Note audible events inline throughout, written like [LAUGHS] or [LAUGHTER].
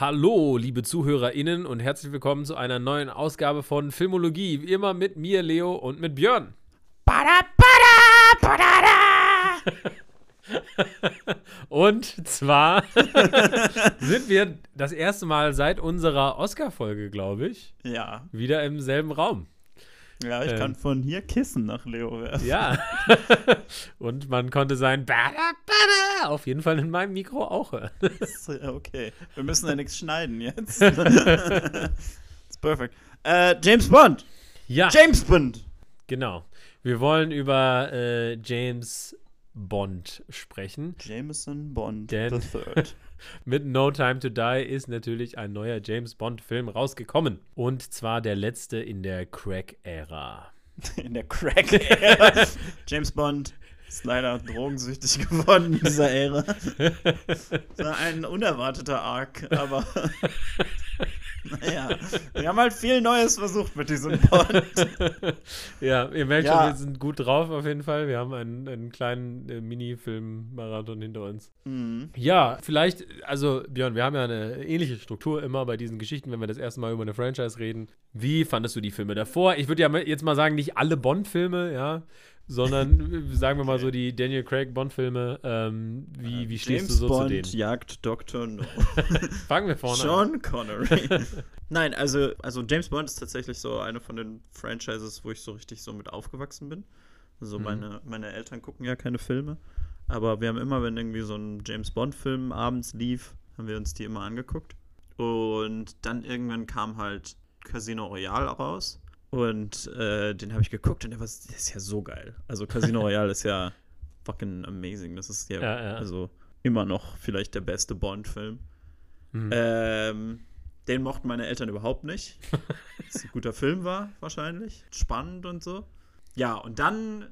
Hallo, liebe ZuhörerInnen und herzlich willkommen zu einer neuen Ausgabe von Filmologie. Wie immer mit mir, Leo, und mit Björn. Bada, bada, badada. [LAUGHS] und zwar [LAUGHS] sind wir das erste Mal seit unserer Oscar-Folge, glaube ich, Ja. wieder im selben Raum. Ja, ich Ähm. kann von hier Kissen nach Leo werfen. Ja. [LAUGHS] und man konnte sein Bada, Bada auf jeden Fall in meinem Mikro auch hören. Äh, Okay. Wir müssen ja nichts schneiden jetzt. das [LAUGHS] ist perfekt. Äh, James Bond. Ja, James Bond. genau. Wir wollen über äh, James Bond sprechen. Jameson Bond the Third. [LAUGHS] Mit No Time to Die ist natürlich ein neuer James Bond-Film rausgekommen. Und zwar der letzte in der Crack-Ära. [LAUGHS] In der Crack-Ära. [LAUGHS] James Bond ist leider drogensüchtig geworden in dieser Ära. [LAUGHS] Das war ein unerwarteter Arc, aber [LAUGHS] naja, wir haben halt viel Neues versucht mit diesem Bond. [LAUGHS] ja, ihr merkt Ja. schon, wir sind gut drauf auf jeden Fall. Wir haben einen, einen kleinen äh, Mini-Film-Marathon hinter uns. Mhm. Ja, vielleicht, also Björn, wir haben ja eine ähnliche Struktur immer bei diesen Geschichten, wenn wir das erste Mal über eine Franchise reden. Wie fandest du die Filme davor? Ich würde ja jetzt mal sagen, nicht alle Bond-Filme, ja, sondern äh, sagen wir mal so die Daniel Craig Bond-Filme. Ähm, wie, wie stehst James du so Bond zu denen? jagt Dr. No. [LAUGHS] Fangen wir vorne an. Sean Connery. [LAUGHS] Nein, also, also James Bond ist tatsächlich so eine von den Franchises, wo ich so richtig so mit aufgewachsen bin. Also Mhm. meine, meine Eltern gucken ja keine Filme. Aber wir haben immer, wenn irgendwie so ein James Bond-Film abends lief, haben wir uns die immer angeguckt. Und dann irgendwann kam halt Casino Royale raus. Und äh, den habe ich geguckt und der, war, der ist ja so geil. Also Casino [LAUGHS] Royale ist ja fucking amazing. Das ist ja, Ja, ja. also immer noch vielleicht der beste Bond-Film. Mhm. Ähm, den mochten meine Eltern überhaupt nicht. [LAUGHS] Dass ein guter Film war, wahrscheinlich. Spannend und so. Ja, und dann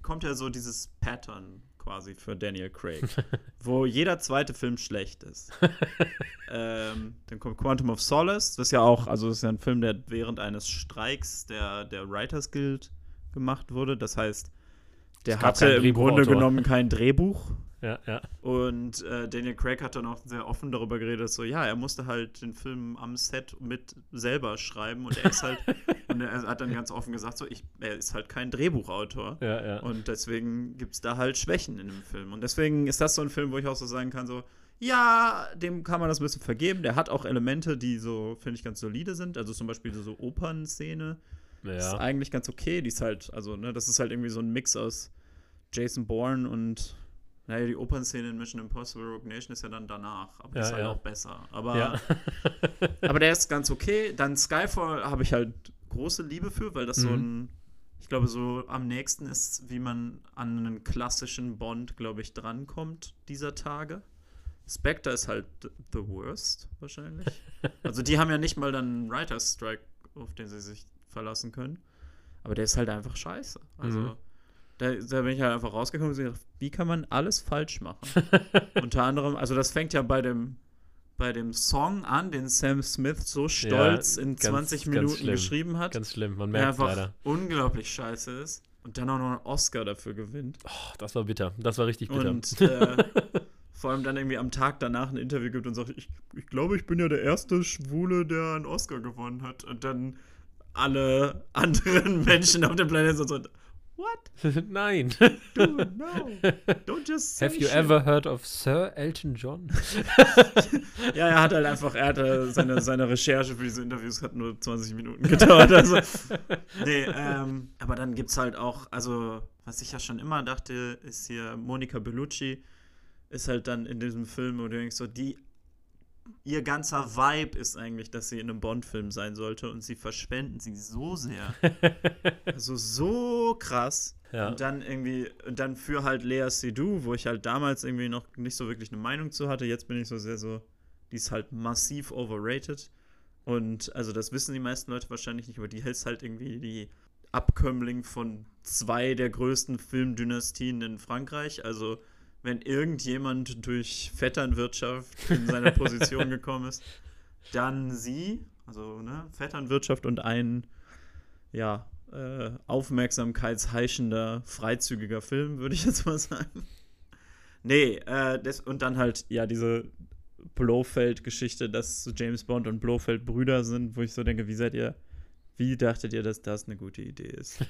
kommt ja so dieses Pattern quasi für Daniel Craig, [LAUGHS] wo jeder zweite Film schlecht ist. [LAUGHS] ähm, dann kommt Quantum of Solace, das ist ja auch, also das ist ja ein Film, der während eines Streiks der, der Writers Guild gemacht wurde. Das heißt, der hatte im Grunde genommen kein Drehbuch. Ja, ja. Und äh, Daniel Craig hat dann auch sehr offen darüber geredet, so ja, er musste halt den Film am Set mit selber schreiben und er ist halt, [LAUGHS] und er hat dann ganz offen gesagt, so ich, er ist halt kein Drehbuchautor. Ja, ja. Und deswegen gibt es da halt Schwächen in dem Film. Und deswegen ist das so ein Film, wo ich auch so sagen kann, so, ja, dem kann man das ein bisschen vergeben. Der hat auch Elemente, die so, finde ich, ganz solide sind. Also zum Beispiel so, so Opernszene ist ja. eigentlich ganz okay. Die ist halt, also, ne, das ist halt irgendwie so ein Mix aus Jason Bourne und, naja, die Opernszene in Mission Impossible Rogue Nation ist ja dann danach. Aber Ja, ist halt ja. auch besser. Aber, ja. [LAUGHS] aber der ist ganz okay. Dann Skyfall habe ich halt große Liebe für, weil das so Mhm. ein, ich glaube, so am nächsten ist, wie man an einen klassischen Bond, glaube ich, drankommt dieser Tage. Spectre ist halt th- the worst, wahrscheinlich. [LAUGHS] also die haben ja nicht mal dann einen Writer's Strike, auf den sie sich verlassen können. Aber der ist halt einfach scheiße. Also Mhm. da, da bin ich halt einfach rausgekommen und gesagt, wie kann man alles falsch machen? [LAUGHS] Unter anderem, also das fängt ja bei dem, bei dem Song an, den Sam Smith so stolz in ganz- 20 ganz Minuten geschrieben hat, Ganz schlimm, man der merkt einfach leider. unglaublich scheiße ist und dann auch noch einen Oscar dafür gewinnt. Oh, das war bitter. Das war richtig bitter. Und äh, [LAUGHS] vor allem dann irgendwie am Tag danach ein Interview gibt und sagt, ich, ich glaube, ich bin ja der erste Schwule, der einen Oscar gewonnen hat. Und dann alle [LAUGHS] anderen Menschen auf dem Planeten so what? [LAUGHS] Nein. Dude, no. Don't just say Have you shit. ever heard of Sir Elton John? [LAUGHS] Ja, er hat halt einfach, er hatte seine, seine Recherche für diese Interviews hat nur 20 Minuten gedauert. Also, [LAUGHS] nee, ähm, aber dann gibt's halt auch, also, was ich ja schon immer dachte, ist hier Monica Bellucci, ist halt dann in diesem Film, wo du denkst, so, die, ihr ganzer Vibe ist eigentlich, dass sie in einem Bond-Film sein sollte und sie verschwenden sie so sehr. [LAUGHS] also so krass. Ja. Und dann irgendwie, und dann für halt Lea Seydoux, wo ich halt damals irgendwie noch nicht so wirklich eine Meinung zu hatte. Jetzt bin ich so sehr so, die ist halt massiv overrated. Und also das wissen die meisten Leute wahrscheinlich nicht, aber die ist halt irgendwie die Abkömmling von zwei der größten Filmdynastien in Frankreich. Also wenn irgendjemand durch Vetternwirtschaft in seine Position [LAUGHS] gekommen ist, dann sie. Also ne, Vetternwirtschaft und ein ja, äh, aufmerksamkeitsheischender, freizügiger Film, würde ich jetzt mal sagen. Nee, äh, das, und dann halt, ja, diese Blofeld-Geschichte, dass James Bond und Blofeld Brüder sind, wo ich so denke, wie seid ihr, wie dachtet ihr, dass das eine gute Idee ist?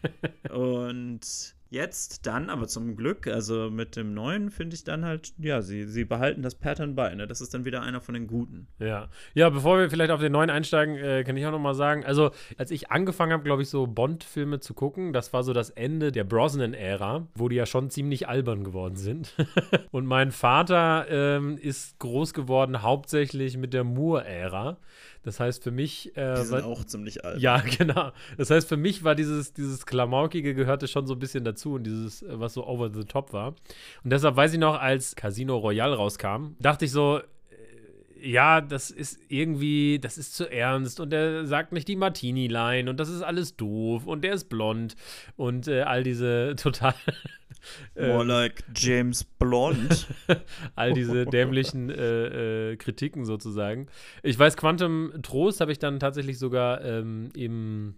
[LAUGHS] und Jetzt dann, aber zum Glück, also mit dem neuen finde ich dann halt, ja, sie, sie behalten das Pattern bei, ne? Das ist dann wieder einer von den Guten. Ja. Ja, bevor wir vielleicht auf den neuen einsteigen, äh, kann ich auch noch mal sagen, also als ich angefangen habe, glaube ich, so Bond-Filme zu gucken, das war so das Ende der Brosnan-Ära, wo die ja schon ziemlich albern geworden sind. [LAUGHS] Und mein Vater ähm, ist groß geworden hauptsächlich mit der Moore-Ära. Das heißt für mich. Äh, die sind war, auch ziemlich alt. Ja, [LAUGHS] genau. Das heißt für mich war dieses, dieses Klamaukige gehörte schon so ein bisschen dazu und dieses, äh, was so over the top war. Und deshalb weiß ich noch, als Casino Royale rauskam, dachte ich so, äh, ja, das ist irgendwie, das ist zu ernst und er sagt nicht die Martini-Line und das ist alles doof und der ist blond und äh, all diese [LAUGHS] total More ähm, like James Blond. [LAUGHS] All diese dämlichen äh, äh, Kritiken sozusagen. Ich weiß, Quantum Trost habe ich dann tatsächlich sogar ähm, im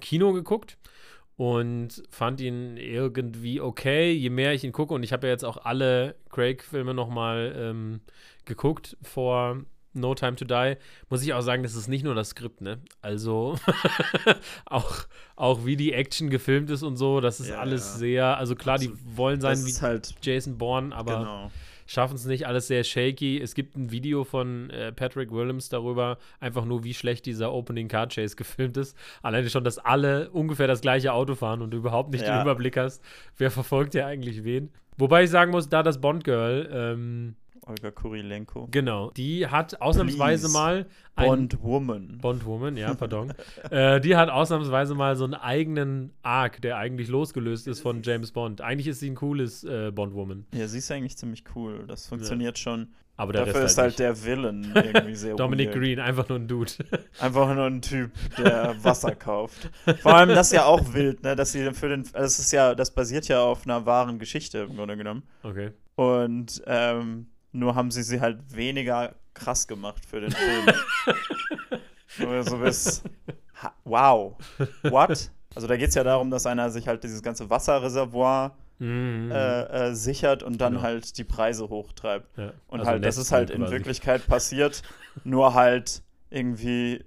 Kino geguckt und fand ihn irgendwie okay, je mehr ich ihn gucke. Und ich habe ja jetzt auch alle Craig-Filme nochmal ähm, geguckt vor No Time to Die, muss ich auch sagen, das ist nicht nur das Skript, ne? Also [LAUGHS] auch, auch wie die Action gefilmt ist und so, das ist ja, alles ja. sehr, also klar, also, die wollen sein wie halt Jason Bourne, aber genau. schaffen es nicht, alles sehr shaky. Es gibt ein Video von äh, Patrick Williams darüber, einfach nur, wie schlecht dieser Opening Car Chase [LAUGHS] gefilmt ist. Alleine schon, dass alle ungefähr das gleiche Auto fahren und du überhaupt nicht ja. den Überblick hast, wer verfolgt ja eigentlich wen. Wobei ich sagen muss, da das Bond Girl, ähm, Olga Kurilenko. Genau. Die hat ausnahmsweise Please. mal. Bond Woman. Bond Woman, ja, pardon. [LAUGHS] äh, die hat ausnahmsweise mal so einen eigenen Arc, der eigentlich losgelöst ist von James Bond. Eigentlich ist sie ein cooles äh, Bond Woman. Ja, sie ist eigentlich ziemlich cool. Das funktioniert ja. schon. Aber der Dafür ist halt, halt der Villain [LAUGHS] irgendwie sehr Dominic weird. Green, einfach nur ein Dude. [LAUGHS] einfach nur ein Typ, der Wasser kauft. Vor allem das ist ja auch wild, ne, dass sie für den das ist ja das basiert ja auf einer wahren Geschichte im Grunde genommen. Okay. Und ähm, nur haben sie sie halt weniger krass gemacht für den Film. [LAUGHS] so, so bis, wow, what? Also da geht es ja darum, dass einer sich halt dieses ganze Wasserreservoir mhm. äh, äh, sichert und dann genau. halt die Preise hochtreibt. Ja. Und also halt, das ist halt in Wirklichkeit passiert, nur halt irgendwie,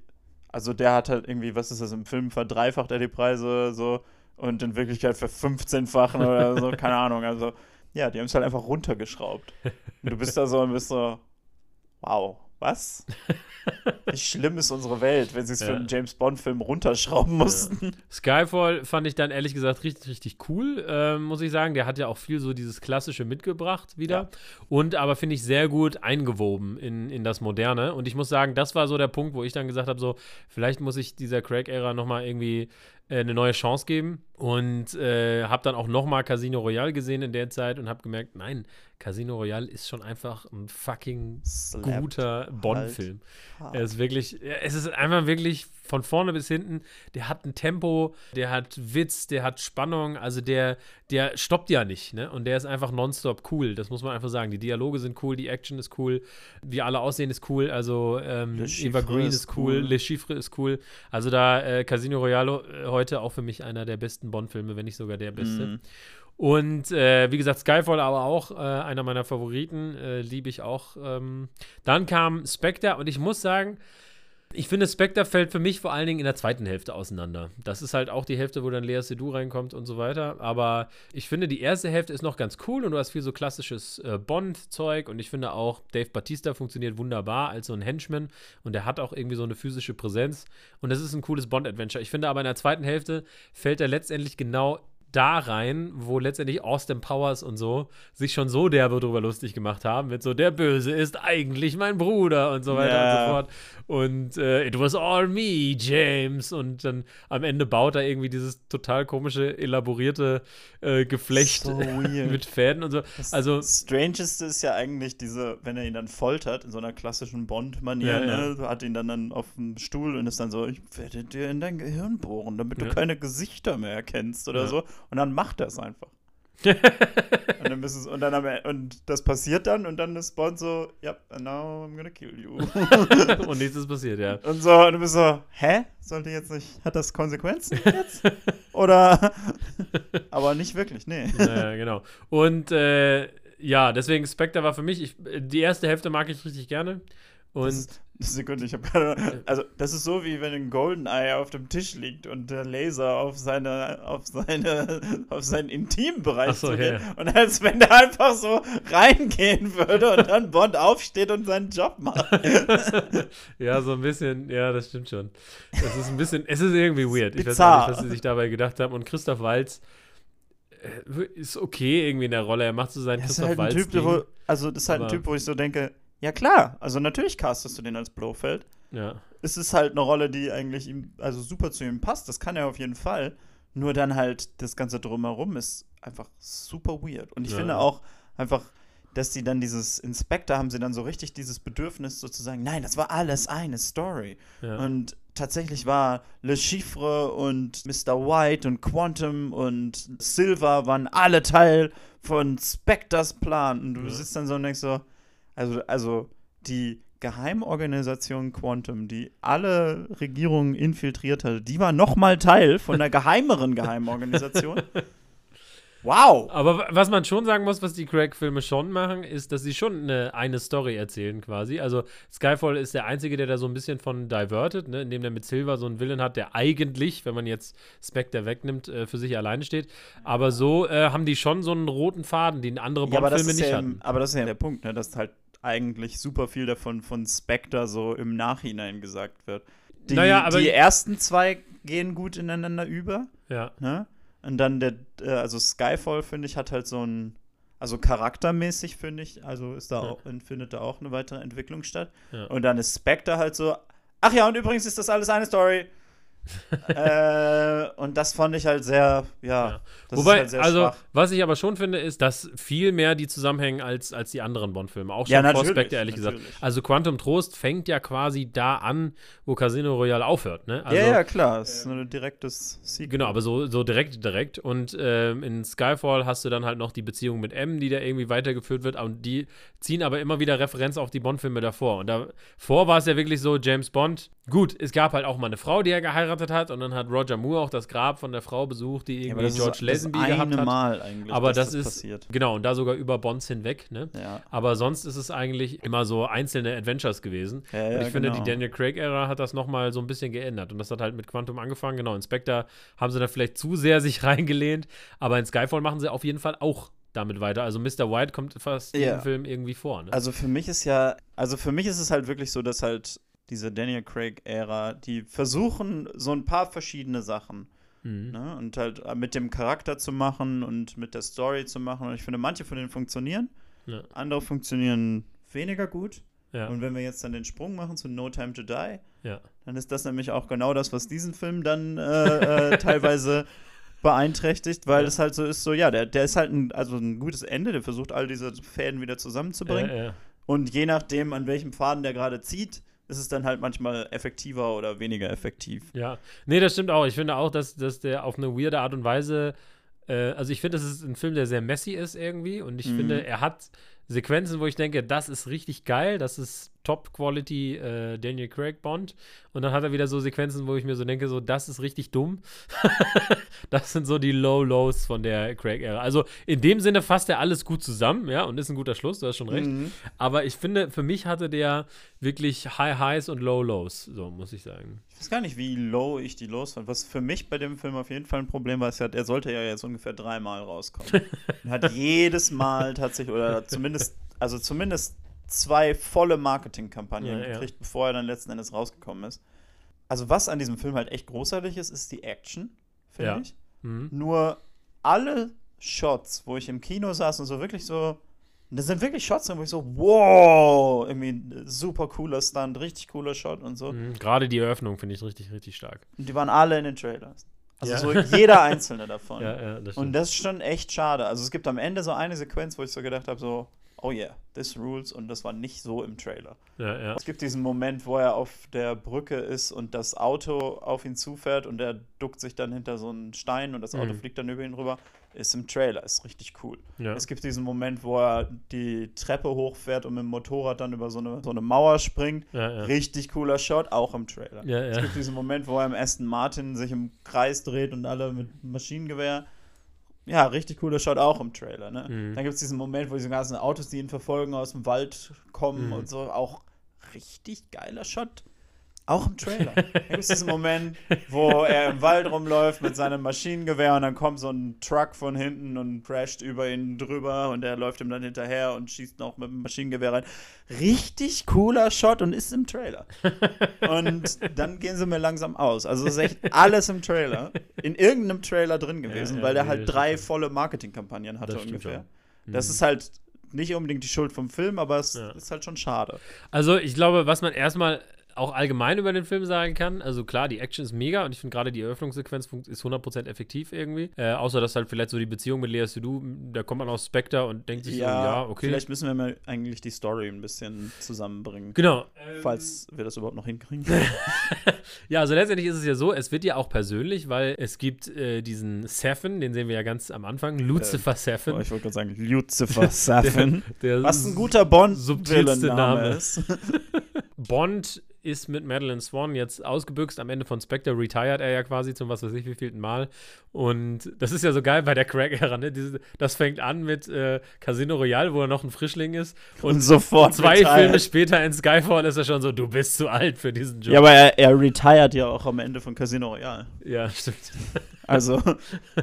also der hat halt irgendwie, was ist das, im Film verdreifacht er die Preise so und in Wirklichkeit für 15-fachen oder so, keine [LAUGHS] Ahnung, also ja, die haben es halt einfach runtergeschraubt. Und du bist da so bist so, wow, was? [LAUGHS] Wie schlimm ist unsere Welt, wenn sie es ja. für einen James Bond-Film runterschrauben mussten. Ja. Skyfall fand ich dann ehrlich gesagt richtig, richtig cool, äh, muss ich sagen. Der hat ja auch viel so dieses Klassische mitgebracht wieder. Ja. Und aber finde ich sehr gut eingewoben in, in das Moderne. Und ich muss sagen, das war so der Punkt, wo ich dann gesagt habe: so, vielleicht muss ich dieser Craig-Ära nochmal irgendwie eine neue Chance geben und äh, habe dann auch nochmal Casino Royale gesehen in der Zeit und habe gemerkt, nein, Casino Royale ist schon einfach ein fucking Slapped guter Bond-Film. Halt er ist wirklich, es ist einfach wirklich von vorne bis hinten, der hat ein Tempo, der hat Witz, der hat Spannung, also der, der stoppt ja nicht, ne? Und der ist einfach nonstop cool, das muss man einfach sagen. Die Dialoge sind cool, die Action ist cool, wie alle aussehen ist cool, also ähm, Eva Green ist cool, cool, Le Chiffre ist cool. Also da äh, Casino Royale äh, heute auch für mich einer der besten Bond-Filme, wenn nicht sogar der beste. Mhm. Und äh, wie gesagt, Skyfall aber auch äh, einer meiner Favoriten, äh, liebe ich auch. Ähm. Dann kam Spectre und ich muss sagen, ich finde, Spectre fällt für mich vor allen Dingen in der zweiten Hälfte auseinander. Das ist halt auch die Hälfte, wo dann Lea Seydoux reinkommt und so weiter. Aber ich finde, die erste Hälfte ist noch ganz cool und du hast viel so klassisches äh, Bond-Zeug. Und ich finde auch, Dave Batista funktioniert wunderbar als so ein Henchman. Und er hat auch irgendwie so eine physische Präsenz. Und das ist ein cooles Bond-Adventure. Ich finde aber in der zweiten Hälfte fällt er letztendlich genau da rein, wo letztendlich Austin Powers und so sich schon so derbe drüber lustig gemacht haben, mit so, der Böse ist eigentlich mein Bruder und so weiter ja. und so fort. Und äh, it was all me, James. Und dann am Ende baut er irgendwie dieses total komische, elaborierte äh, Geflecht so [LAUGHS] mit Fäden und so. Das also Strangeste ist ja eigentlich diese, wenn er ihn dann foltert, in so einer klassischen Bond-Manier, ja, ja. ne? hat ihn dann, dann auf dem Stuhl und ist dann so, ich werde dir in dein Gehirn bohren, damit du keine Gesichter mehr erkennst oder so. Und dann macht er es einfach. [LAUGHS] und, dann es, und, dann am, e, und das passiert dann und dann ist Bond so, ja, yep, now I'm gonna kill you. [LAUGHS] und nichts ist passiert, ja. Und so, und du bist so, hä? Sollte jetzt nicht, hat das Konsequenzen jetzt? [LAUGHS] Oder? Aber nicht wirklich, nee. Ja, genau. Und äh, ja, deswegen Spectre war für mich, ich, die erste Hälfte mag ich richtig gerne. Und Das, Sekunde, ich habe gerade. Also, das ist so, wie wenn ein Goldeneye auf dem Tisch liegt und der Laser auf seine, auf seine, [LAUGHS] auf seinen Intimbereich so, zugeht. ja. Und als wenn der einfach so reingehen würde und dann Bond aufsteht und seinen Job macht. [LAUGHS] ja, so ein bisschen, ja, das stimmt schon. Es ist ein bisschen, es ist irgendwie weird. Ich weiß auch nicht, was sie sich dabei gedacht haben. Und Christoph Waltz äh, ist okay irgendwie in der Rolle. Er macht so sein ist Christoph halt ein Waltz. Typ, wo, also das ist halt ein Typ, wo ich so denke, ja klar, also natürlich castest du den als Blofeld. ja. es ist halt eine Rolle, die eigentlich ihm, also super zu ihm passt. Das kann er auf jeden Fall. Nur dann halt das Ganze drumherum ist einfach super weird. Und ich Ja. finde auch einfach, dass sie dann dieses Inspector haben sie dann so richtig dieses Bedürfnis sozusagen, nein, das war alles eine Story. Ja. Und tatsächlich war Le Chiffre und Mr. White und Quantum und Silver waren alle Teil von Spectors Plan. Und du Ja. sitzt dann so und denkst so, also, also die Geheimorganisation Quantum, die alle Regierungen infiltriert hatte, die war nochmal Teil von der geheimeren Geheimorganisation. [LAUGHS] Wow! Aber wa- was man schon sagen muss, was die Craig-Filme schon machen, ist, dass sie schon eine, eine Story erzählen quasi. Also Skyfall ist der einzige, der da so ein bisschen von diverted, ne? indem der mit Silver so einen Villain hat, der eigentlich, wenn man jetzt Spectre wegnimmt, äh, für sich alleine steht. Aber so äh, haben die schon so einen roten Faden, den andere Ja, Bond-Filme ist nicht ja, hatten. aber das ist ja der Punkt, ne, dass halt eigentlich super viel davon von Spectre so im Nachhinein gesagt wird. Die, Naja, aber- die ersten zwei gehen gut ineinander über, Ja, ne? Und dann der, äh, also Skyfall, finde ich, hat halt so ein, also charaktermäßig, finde ich, also ist da Ja. auch, findet da auch eine weitere Entwicklung statt. Ja. Und dann ist Spectre halt so, ach ja, und übrigens ist das alles eine Story. Äh, und das fand ich halt sehr, ja, Ja. das Wobei, ist halt sehr also, schwach. was ich aber schon finde, ist, dass viel mehr die zusammenhängen als, als die anderen Bond-Filme. Auch schon Ja, natürlich, Spectre, ehrlich gesagt. natürlich. Also Quantum Trost fängt ja quasi da an, wo Casino Royale aufhört, ne? Also, ja, ja, klar, es ist ein direktes Sequel. Genau, aber so, so direkt, direkt. Und ähm, in Skyfall hast du dann halt noch die Beziehung mit M, die da irgendwie weitergeführt wird. Und die ziehen aber immer wieder Referenz auf die Bond-Filme davor. Und davor war es ja wirklich so, James Bond. Gut, es gab halt auch mal eine Frau, die er geheiratet hat. Und dann hat Roger Moore auch das Grab von der Frau besucht, die Ja, irgendwie das George Lazenby das gehabt eine hat. Mal eigentlich, aber dass das, ist passiert. genau und da sogar über Bonds hinweg, ne? Ja. Aber sonst ist es eigentlich immer so einzelne Adventures gewesen. Ja, und ja, ich finde, genau. die Daniel Craig-Ära hat das nochmal so ein bisschen geändert. Und das hat halt mit Quantum angefangen. Genau, in Spectre haben sie da vielleicht zu sehr sich [LAUGHS] reingelehnt. Aber in Skyfall machen sie auf jeden Fall auch damit weiter. Also Mr. White kommt fast in Ja. jedem Film irgendwie vor. Ne? Also für mich ist ja, also für mich ist es halt wirklich so, dass halt diese Daniel Craig-Ära, die versuchen so ein paar verschiedene Sachen. Mhm. Ne? Und halt äh, mit dem Charakter zu machen und mit der Story zu machen. Und ich finde, manche von denen funktionieren, Ja. andere funktionieren weniger gut. Ja. Und wenn wir jetzt dann den Sprung machen zu No Time to Die, ja. dann ist das nämlich auch genau das, was diesen Film dann äh, äh, [LAUGHS] teilweise beeinträchtigt, weil es halt so ist, so, ja, der, der ist halt ein, also ein gutes Ende, der versucht, all diese Fäden wieder zusammenzubringen. Und je nachdem, an welchem Faden der gerade zieht, ist es dann halt manchmal effektiver oder weniger effektiv. Ja, nee, das stimmt auch. Ich finde auch, dass, dass der auf eine weirde Art und Weise, äh, also ich finde, das ist ein Film, der sehr messy ist irgendwie und ich Mhm. finde, er hat Sequenzen, wo ich denke, das ist richtig geil, das ist Top-Quality äh, Daniel Craig Bond und dann hat er wieder so Sequenzen, wo ich mir so denke, so, das ist richtig dumm. [LAUGHS] das sind so die Low-Lows von der Craig-Ära. Also in dem Sinne fasst er alles gut zusammen, ja, und ist ein guter Schluss, du hast schon recht. Mhm. Aber ich finde, für mich hatte der wirklich High Highs und Low Lows, so muss ich sagen. Ich weiß gar nicht, wie low ich die los fand. Was für mich bei dem Film auf jeden Fall ein Problem war, ist ja, er sollte ja jetzt ungefähr dreimal rauskommen. [LAUGHS] Und hat jedes Mal tatsächlich, oder zumindest, also zumindest zwei volle Marketingkampagnen Ja, ja. gekriegt, bevor er dann letzten Endes rausgekommen ist. Also was an diesem Film halt echt großartig ist, ist die Action, finde Ja. ich. Mhm. Nur alle Shots, wo ich im Kino saß und so wirklich so. Das sind wirklich Shots, wo ich so, wow, irgendwie super cooler Stunt, richtig cooler Shot und so. Mhm. Gerade die Eröffnung finde ich richtig, richtig stark. Und die waren alle in den Trailers. Also Ja. so jeder einzelne [LAUGHS] davon. Ja, ja, das und das ist schon echt schade. Also es gibt am Ende so eine Sequenz, wo ich so gedacht habe, so, oh yeah, this rules. Und das war nicht so im Trailer. ja, ja. Es gibt diesen Moment, wo er auf der Brücke ist und das Auto auf ihn zufährt und er duckt sich dann hinter so einen Stein und das Auto Mhm. fliegt dann über ihn rüber. Ist im Trailer, ist richtig cool. Ja. Es gibt diesen Moment, wo er die Treppe hochfährt und mit dem Motorrad dann über so eine, so eine Mauer springt. Richtig cooler Shot, auch im Trailer. Es gibt diesen Moment, wo er im Aston Martin sich im Kreis dreht und alle mit Maschinengewehr. Ja, richtig cooler Shot auch im Trailer, ne? Mhm. Dann gibt es diesen Moment, wo diese ganzen Autos, die ihn verfolgen, aus dem Wald kommen Mhm. und so. Auch richtig geiler Shot. Auch im Trailer. Dann [LAUGHS] gibt es diesen Moment, wo er im Wald rumläuft mit seinem Maschinengewehr und dann kommt so ein Truck von hinten und crasht über ihn drüber und er läuft ihm dann hinterher und schießt noch mit dem Maschinengewehr rein. Richtig cooler Shot und ist im Trailer. [LAUGHS] Und dann gehen sie mir langsam aus. Also es ist echt alles im Trailer. In irgendeinem Trailer drin gewesen, Ja, ja, weil der halt drei volle Marketingkampagnen hatte ungefähr. schon. Das Mhm. ist halt nicht unbedingt die Schuld vom Film, aber es Ja. ist halt schon schade. Also, ich glaube, was man erstmal auch allgemein über den Film sagen kann, also klar, die Action ist mega und ich finde gerade die Eröffnungssequenz ist 100% effektiv irgendwie. Äh, außer, dass halt vielleicht so die Beziehung mit Lea Seydoux, da kommt man aus Spectre und denkt sich so, ja, okay. Vielleicht müssen wir mal eigentlich die Story ein bisschen zusammenbringen. Genau. Falls wir das überhaupt noch hinkriegen. [LAUGHS] Ja, also letztendlich ist es ja so, es wird ja auch persönlich, weil es gibt äh, diesen Seven, den sehen wir ja ganz am Anfang, Lucifer Seven. Oh, ich wollte gerade sagen, Lucifer [LAUGHS] Safin. der Was ein guter bond subtilste Name Name. ist. [LAUGHS] Bond ist mit Madeline Swan jetzt ausgebüxt. Am Ende von Spectre retired er ja quasi zum was weiß ich wievielten Mal. Und das ist ja so geil bei der Craig-Ära. Ne? Diese- Das fängt an mit äh, Casino Royale, wo er noch ein Frischling ist. Und Und sofort zwei retired. Filme später in Skyfall ist er schon so, du bist zu alt für diesen Job. Ja, aber er, er retired ja auch am Ende von Casino Royale. ja stimmt. Also,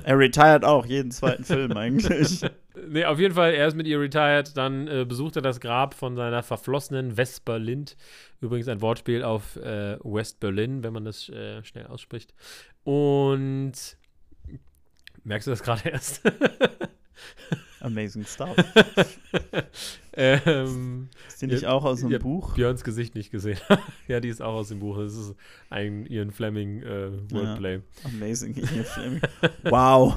er retired auch jeden zweiten Film eigentlich. [LAUGHS] Nee, auf jeden Fall, er ist mit ihr retired. Dann äh, besucht er das Grab von seiner verflossenen Vesper Lind. Übrigens ein Wortspiel auf äh, West Berlin, wenn man das äh, schnell ausspricht. Und merkst du das gerade erst? Amazing stuff. [LAUGHS] ähm, Ist die nicht auch aus ja, Buch? Björns Gesicht nicht gesehen. [LAUGHS] ja, die ist auch aus dem Buch. Das ist ein Ian Fleming äh, Wordplay. Amazing Ian [LAUGHS] Fleming. Wow.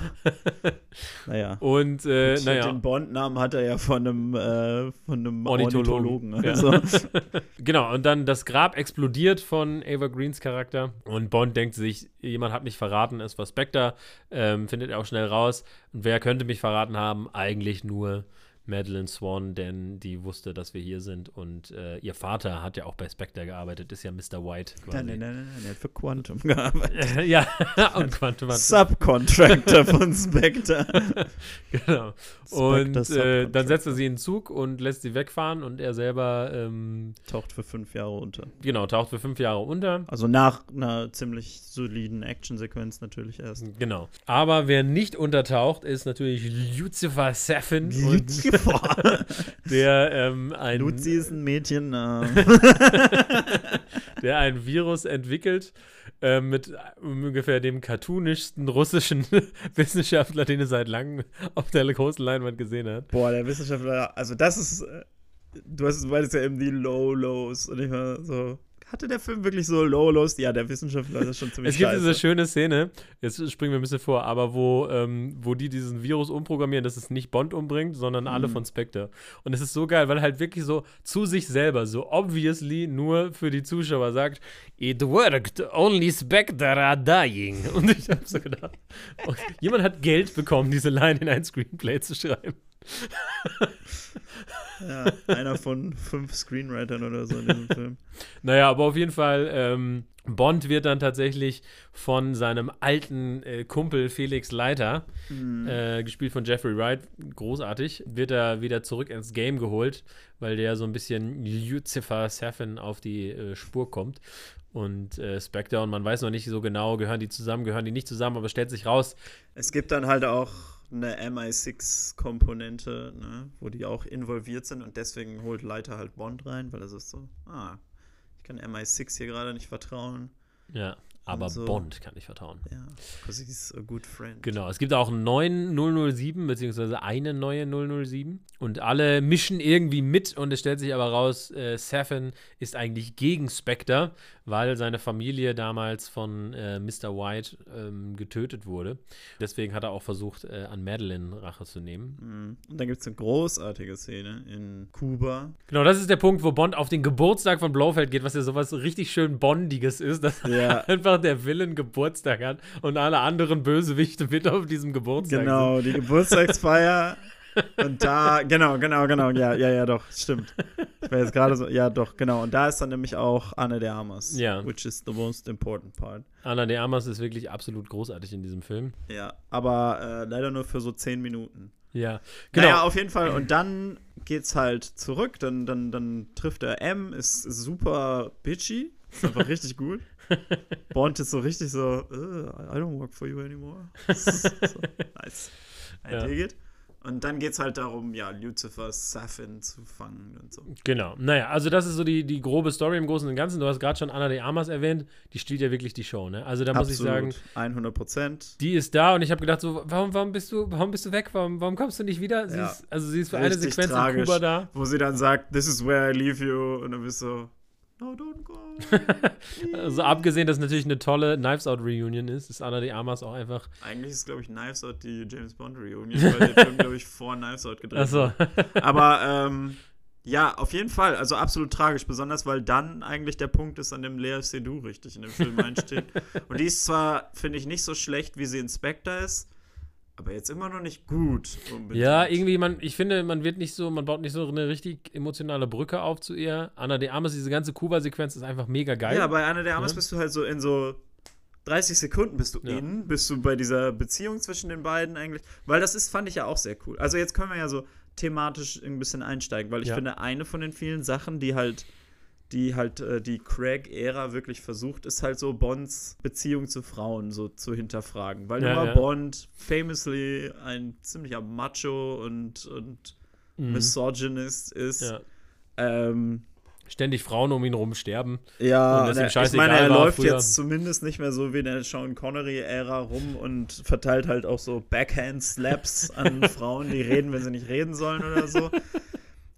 Naja. Und äh, Gut, naja. Den Bond-Namen hat er ja von einem, äh, von einem Ornithologen. Ornithologen. Ja. Also, [LAUGHS] Genau, und dann das Grab explodiert von Ava Greens Charakter und Bond denkt sich, jemand hat mich verraten, es war Spectre, ähm, findet er auch schnell raus. Und wer könnte mich verraten haben? Eigentlich nur Madeline Swan, denn die wusste, dass wir hier sind und äh, ihr Vater hat ja auch bei Spectre gearbeitet, ist ja Mr. White quasi. nein, nein, nein, nein, er hat für Quantum gearbeitet. [LAUGHS] ja, [LAUGHS] und Quantum hat Subcontractor von Spectre. [LAUGHS] Genau. Und äh, dann setzt er sie in den Zug und lässt sie wegfahren und er selber, ähm, Taucht für fünf Jahre unter. genau, taucht für fünf Jahre unter. Also nach einer ziemlich soliden Actionsequenz natürlich erst. Genau. Aber wer nicht untertaucht, ist natürlich Lucifer Safin. und [LAUGHS] Der ähm, ein, Luzi ist ein Mädchenname. [LAUGHS] der ein Virus entwickelt äh, mit ungefähr dem cartoonischsten russischen [LAUGHS] Wissenschaftler, den er seit langem auf der großen Leinwand gesehen hat. Boah, der Wissenschaftler, also das ist, äh, du hast es ja eben die Low-Lows und ich war so, hatte der Film wirklich so Low-Lows? Ja, der Wissenschaftler ist schon ziemlich Es gibt scheiße. diese schöne Szene, jetzt springen wir ein bisschen vor, aber wo, ähm, wo die diesen Virus umprogrammieren, dass es nicht Bond umbringt, sondern alle Mhm. von Spectre. Und es ist so geil, weil er halt wirklich so zu sich selber, so obviously nur für die Zuschauer sagt, it worked, only Spectre are dying. [LAUGHS] Und ich habe so gedacht, oh, jemand hat Geld bekommen, diese Line in ein Screenplay zu schreiben. [LAUGHS] ja, einer von fünf Screenwritern oder so in diesem [LAUGHS] Film. Naja, aber auf jeden Fall, ähm, Bond wird dann tatsächlich von seinem alten äh, Kumpel Felix Leiter, Mhm. äh, gespielt von Jeffrey Wright, großartig, wird er wieder zurück ins Game geholt, weil der so ein bisschen Lucifer Safin auf die äh, Spur kommt. Und äh, Spectre, und man weiß noch nicht so genau, gehören die zusammen, gehören die nicht zusammen, aber es stellt sich raus, Es gibt dann halt auch eine MI6-Komponente, ne, wo die auch involviert sind und deswegen holt Leiter halt Bond rein, weil es ist so, ah, ich kann MI6 hier gerade nicht vertrauen. ja, aber so. Bond kann ich vertrauen. Ja, because he's a good friend. Genau, es gibt auch einen neuen 007, beziehungsweise eine neue 007. Und alle mischen irgendwie mit und es stellt sich aber raus, äh, Safin ist eigentlich gegen Spectre, weil seine Familie damals von äh, Mr. White ähm, getötet wurde. Deswegen hat er auch versucht, äh, an Madeline Rache zu nehmen. Mhm. Und dann gibt es eine großartige Szene in Kuba. Genau, das ist der Punkt, wo Bond auf den Geburtstag von Blofeld geht, was ja sowas richtig schön Bondiges ist, dass Ja. [LAUGHS] einfach der Villain Geburtstag hat und alle anderen Bösewichte mit auf diesem Geburtstag sind. Genau, die Geburtstagsfeier. Und da, genau, genau, genau, ja, ja, ja, doch, stimmt. Ich war jetzt gerade so, ja doch, genau. Und da ist dann nämlich auch Anne de Armas. Ja. Which is the most important part. Anna de Armas ist wirklich absolut großartig in diesem Film. Ja, aber äh, leider nur für so zehn Minuten. Ja, Genau. Naja, auf jeden Fall. Und dann geht's halt zurück. Dann, dann, dann trifft er M, ist, ist super bitchy. Ist einfach [LAUGHS] richtig gut. [LAUGHS] Bond ist so richtig so, "Uh, I don't work for you anymore. [LAUGHS] so, nice. I Ja. dig it. Und dann geht's halt darum, ja, Lucifer Safin zu fangen und so. Genau. Naja, also das ist so die, die grobe Story im Großen und Ganzen. Du hast gerade schon Anna de Armas erwähnt. Die stiehlt ja wirklich die Show, ne? Also da muss ich sagen, 100 Prozent. die ist da und ich habe gedacht so, warum, warum bist du, warum bist du weg? Warum, warum kommst du nicht wieder? Sie Ja. ist, also sie ist für eine Richtig Sequenz tragisch. in Kuba da. Wo sie dann sagt, this is where I leave you. Und dann bist du so, no, don't go. [LAUGHS] Also abgesehen, dass natürlich eine tolle Knives Out Reunion ist, ist Anna de Armas auch einfach. Eigentlich ist, glaube ich, Knives Out die James Bond Reunion, weil der Film, glaube ich, vor Knives Out gedreht Achso. wurde. Aber ähm, ja, auf jeden Fall. Also absolut tragisch, besonders weil dann eigentlich der Punkt ist, an dem Lea Seydoux richtig in dem Film einsteht. [LAUGHS] Und die ist zwar, finde ich, nicht so schlecht, wie sie in Spectre ist, aber jetzt immer noch nicht gut. Unbedingt. Ja, irgendwie, man, ich finde, man wird nicht so, man baut nicht so eine richtig emotionale Brücke auf zu ihr. Anna de Armas, diese ganze Kuba-Sequenz ist einfach mega geil. Ja, bei Anna der Armas Ja. bist du halt so in so 30 Sekunden bist du Ja. in, bist du bei dieser Beziehung zwischen den beiden eigentlich. Weil das ist, fand ich ja auch sehr cool. Also jetzt können wir ja so thematisch ein bisschen einsteigen, weil ich Ja. finde, eine von den vielen Sachen, die halt, die halt äh, die Craig-Ära wirklich versucht, ist halt so Bonds Beziehung zu Frauen so zu hinterfragen. Weil Ja, immer ja. Bond famously ein ziemlicher Macho und, und Mhm. Misogynist ist. ja. Ähm, Ständig Frauen um ihn rum sterben. Ja, ihm ne, ich meine, er läuft früher. jetzt zumindest nicht mehr so wie in der Sean Connery-Ära rum und verteilt halt auch so Backhand-Slaps an [LAUGHS] Frauen, die reden, wenn sie nicht reden sollen oder so.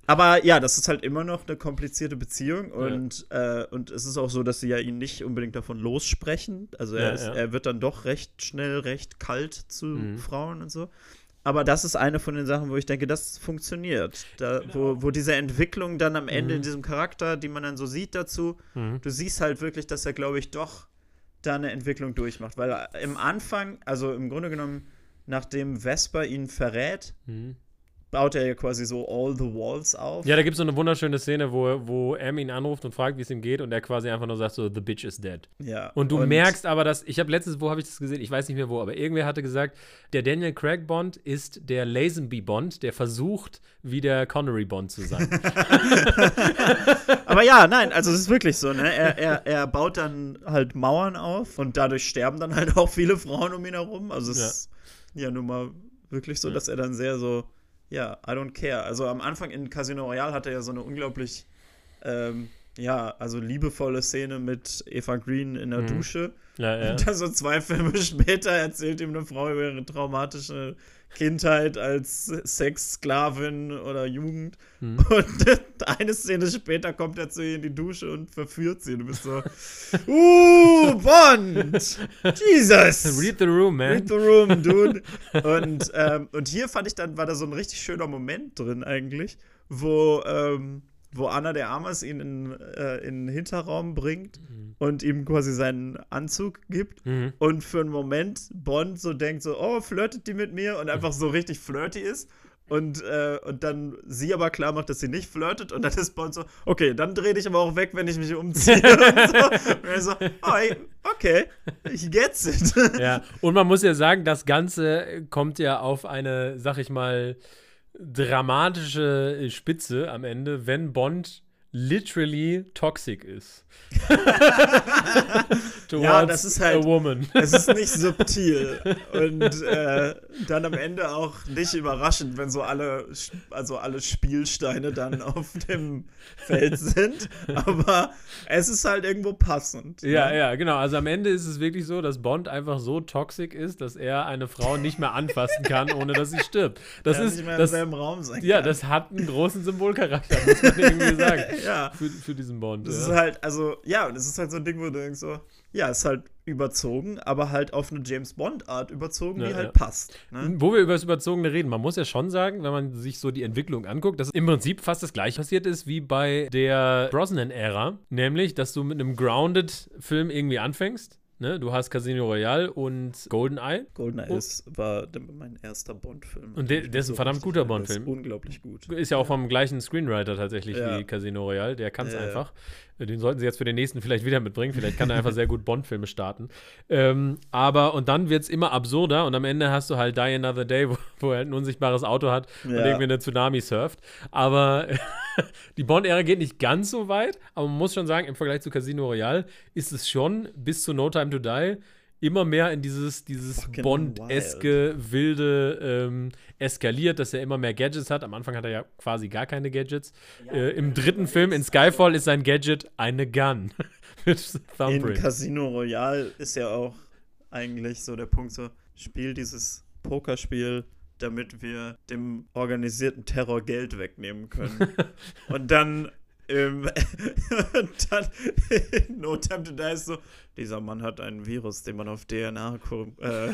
Aber ja, das ist halt immer noch eine komplizierte Beziehung und, äh, und es ist auch so, dass sie ja ihn nicht unbedingt davon lossprechen. Also er, Ja, ist, ja. er wird dann doch recht schnell recht kalt zu Mhm. Frauen und so. Aber das ist eine von den Sachen, wo ich denke, das funktioniert. Da, wo, wo diese Entwicklung dann am Ende Mhm. in diesem Charakter, die man dann so sieht dazu, Mhm. du siehst halt wirklich, dass er, glaube ich, doch da eine Entwicklung durchmacht. Weil im Anfang, also im Grunde genommen, nachdem Vesper ihn verrät, Mhm. Baut er ja quasi so all the walls auf. Ja, da gibt es so eine wunderschöne Szene, wo, wo M ihn anruft und fragt, wie es ihm geht und er quasi einfach nur sagt so, the bitch is dead. Ja. Und du merkst aber, dass, ich habe letztens, wo habe ich das gesehen? Ich weiß nicht mehr wo, aber irgendwer hatte gesagt, der Daniel Craig Bond ist der Lazenby Bond, der versucht, wie der Connery Bond zu sein. [LAUGHS] Aber ja, nein, also es ist wirklich so, ne? Er, er, er baut dann halt Mauern auf und dadurch sterben dann halt auch viele Frauen um ihn herum. Also es Ja. ist ja nun mal wirklich so, Ja. dass er dann sehr so, ja, I don't care. Also am Anfang in Casino Royale hat er ja so eine unglaublich, ähm, ja, also liebevolle Szene mit Eva Green in der Mhm. Dusche. ja, ja. [LAUGHS] Und dann so zwei Filme [LAUGHS] später erzählt ihm eine Frau über ihre traumatische Kindheit als Sexsklavin oder Jugend. Mhm. [LAUGHS] Und eine Szene später kommt er zu ihr in die Dusche und verführt sie. Du bist so, uh, Bond! Jesus! Read the room, man. Read the room, dude. Und, ähm, und hier fand ich dann, war da so ein richtig schöner Moment drin eigentlich, wo, ähm, wo Anna de Armas ihn in, äh, in den Hinterraum bringt und ihm quasi seinen Anzug gibt. Mhm. Und für einen Moment Bond so denkt so, oh, flirtet die mit mir? Und einfach so richtig flirty ist. Und, äh, und dann sie aber klar macht, dass sie nicht flirtet. Und dann ist Bond so, okay, dann dreh dich aber auch weg, wenn ich mich umziehe. [LAUGHS] und, so. und er so, oh, ey, okay, ich gets it. Ja, und man muss ja sagen, das Ganze kommt ja auf eine, sag ich mal, dramatische Spitze am Ende, wenn Bond literally toxic ist. [LAUGHS] Ja, das ist halt- a woman. [LAUGHS] Es ist nicht [LAUGHS] subtil und äh, dann am Ende auch nicht überraschend, wenn so alle, also alle Spielsteine dann [LAUGHS] auf dem Feld sind. Aber es ist halt irgendwo passend. Ja, ne? ja, genau. Also am Ende ist es wirklich so, dass Bond einfach so toxic ist, dass er eine Frau nicht mehr anfassen kann, ohne dass sie stirbt. Das Der ist, nicht mehr das, im selben Raum sein ja, kann. das hat einen großen Symbolcharakter, muss man irgendwie sagen. ja. Für, für diesen Bond. Das ja. ist halt, also, ja, und es ist halt so ein Ding, wo du denkst so, ja, ist halt überzogen, aber halt auf eine James Bond-Art überzogen, Ja, die halt ja. passt. Ne? Wo wir über das Überzogene reden, man muss ja schon sagen, wenn man sich so die Entwicklung anguckt, dass im Prinzip fast das gleiche passiert ist wie bei der Brosnan-Ära. Nämlich, dass du mit einem Grounded-Film irgendwie anfängst. Ne? Du hast Casino Royale und GoldenEye. GoldenEye Oh. ist, war mein erster Bond-Film. Und der- der ist ein verdammt richtig guter Bond-Film. Ist unglaublich gut. Ist ja auch vom gleichen Screenwriter tatsächlich Ja. wie Casino Royale. Der kann es einfach. Den sollten sie jetzt für den nächsten vielleicht wieder mitbringen. Vielleicht kann er einfach sehr gut Bond-Filme starten. Ähm, aber, und dann wird es immer absurder und am Ende hast du halt Die Another Day, wo, wo er halt ein unsichtbares Auto hat und Ja. irgendwie eine Tsunami surft. Aber [LAUGHS] die Bond-Ära geht nicht ganz so weit, aber man muss schon sagen, im Vergleich zu Casino Royale ist es schon bis zu No Time to Die immer mehr in dieses, dieses Bond-eske, wilde ähm, eskaliert, dass er immer mehr Gadgets hat. Am Anfang hat er ja quasi gar keine Gadgets. äh, Im dritten Film, in Skyfall, ist sein Gadget eine Gun. [LAUGHS] Mit In. Casino Royale ist ja auch eigentlich so der Punkt so, spiel dieses Pokerspiel, damit wir dem organisierten Terror Geld wegnehmen können. [LAUGHS] Und dann ähm, [LAUGHS] und dann in No Time to Die ist so, dieser Mann hat einen Virus, den man auf DNA äh,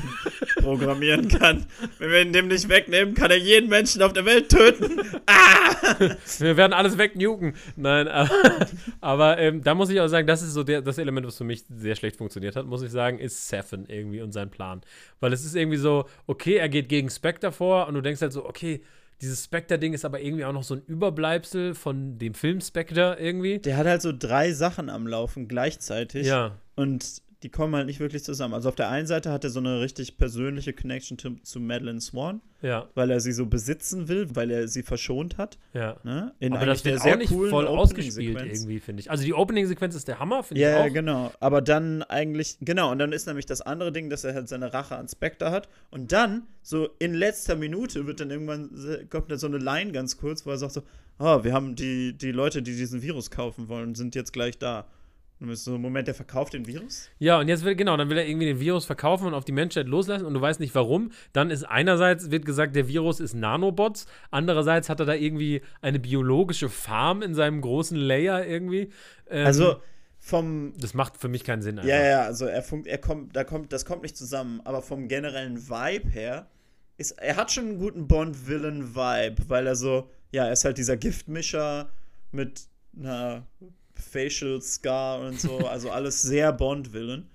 [LAUGHS] programmieren kann. Wenn wir ihn dem nicht wegnehmen, kann er jeden Menschen auf der Welt töten. [LAUGHS] Ah! Wir werden alles wegnuken. Nein, aber, aber ähm, da muss ich auch sagen, das ist so der, das Element, was für mich sehr schlecht funktioniert hat, muss ich sagen, ist Seven irgendwie und sein Plan. Weil es ist irgendwie so, okay, er geht gegen Spectre vor und du denkst halt so, okay, dieses Spectre-Ding ist aber irgendwie auch noch so ein Überbleibsel von dem Film Spectre irgendwie. Der hat halt so drei Sachen am Laufen gleichzeitig. Ja, Und die kommen halt nicht wirklich zusammen. Also auf der einen Seite hat er so eine richtig persönliche Connection zu, zu Madeline Swan, ja, weil er sie so besitzen will, weil er sie verschont hat. ja. Ne? In Aber das wird der auch nicht coolen voll ausgespielt irgendwie, finde ich. Also die Opening-Sequenz ist der Hammer, finde Ja, ich ja, auch. genau. Aber dann eigentlich, genau, und dann ist nämlich das andere Ding, dass er halt seine Rache an Spectre hat. Und dann, so in letzter Minute, wird dann irgendwann, kommt da so eine Line ganz kurz, wo er sagt so, ah, wir haben die, die Leute, die diesen Virus kaufen wollen, sind jetzt gleich da. Und du bist so, Moment, der verkauft den Virus? Ja, und jetzt will, genau, dann will er irgendwie den Virus verkaufen und auf die Menschheit loslassen und du weißt nicht warum. Dann ist einerseits, wird gesagt, der Virus ist Nanobots, andererseits hat er da irgendwie eine biologische Farm in seinem großen Layer irgendwie. Ähm, Also vom, das macht für mich keinen Sinn. Einfach. Ja, ja, also er funkt, er kommt, da kommt, das kommt nicht zusammen, aber vom generellen Vibe her ist, er hat schon einen guten Bond-Villain-Vibe, weil er so, ja, er ist halt dieser Giftmischer mit einer Facial Scar und so, also alles [LAUGHS] sehr Bond-Villain.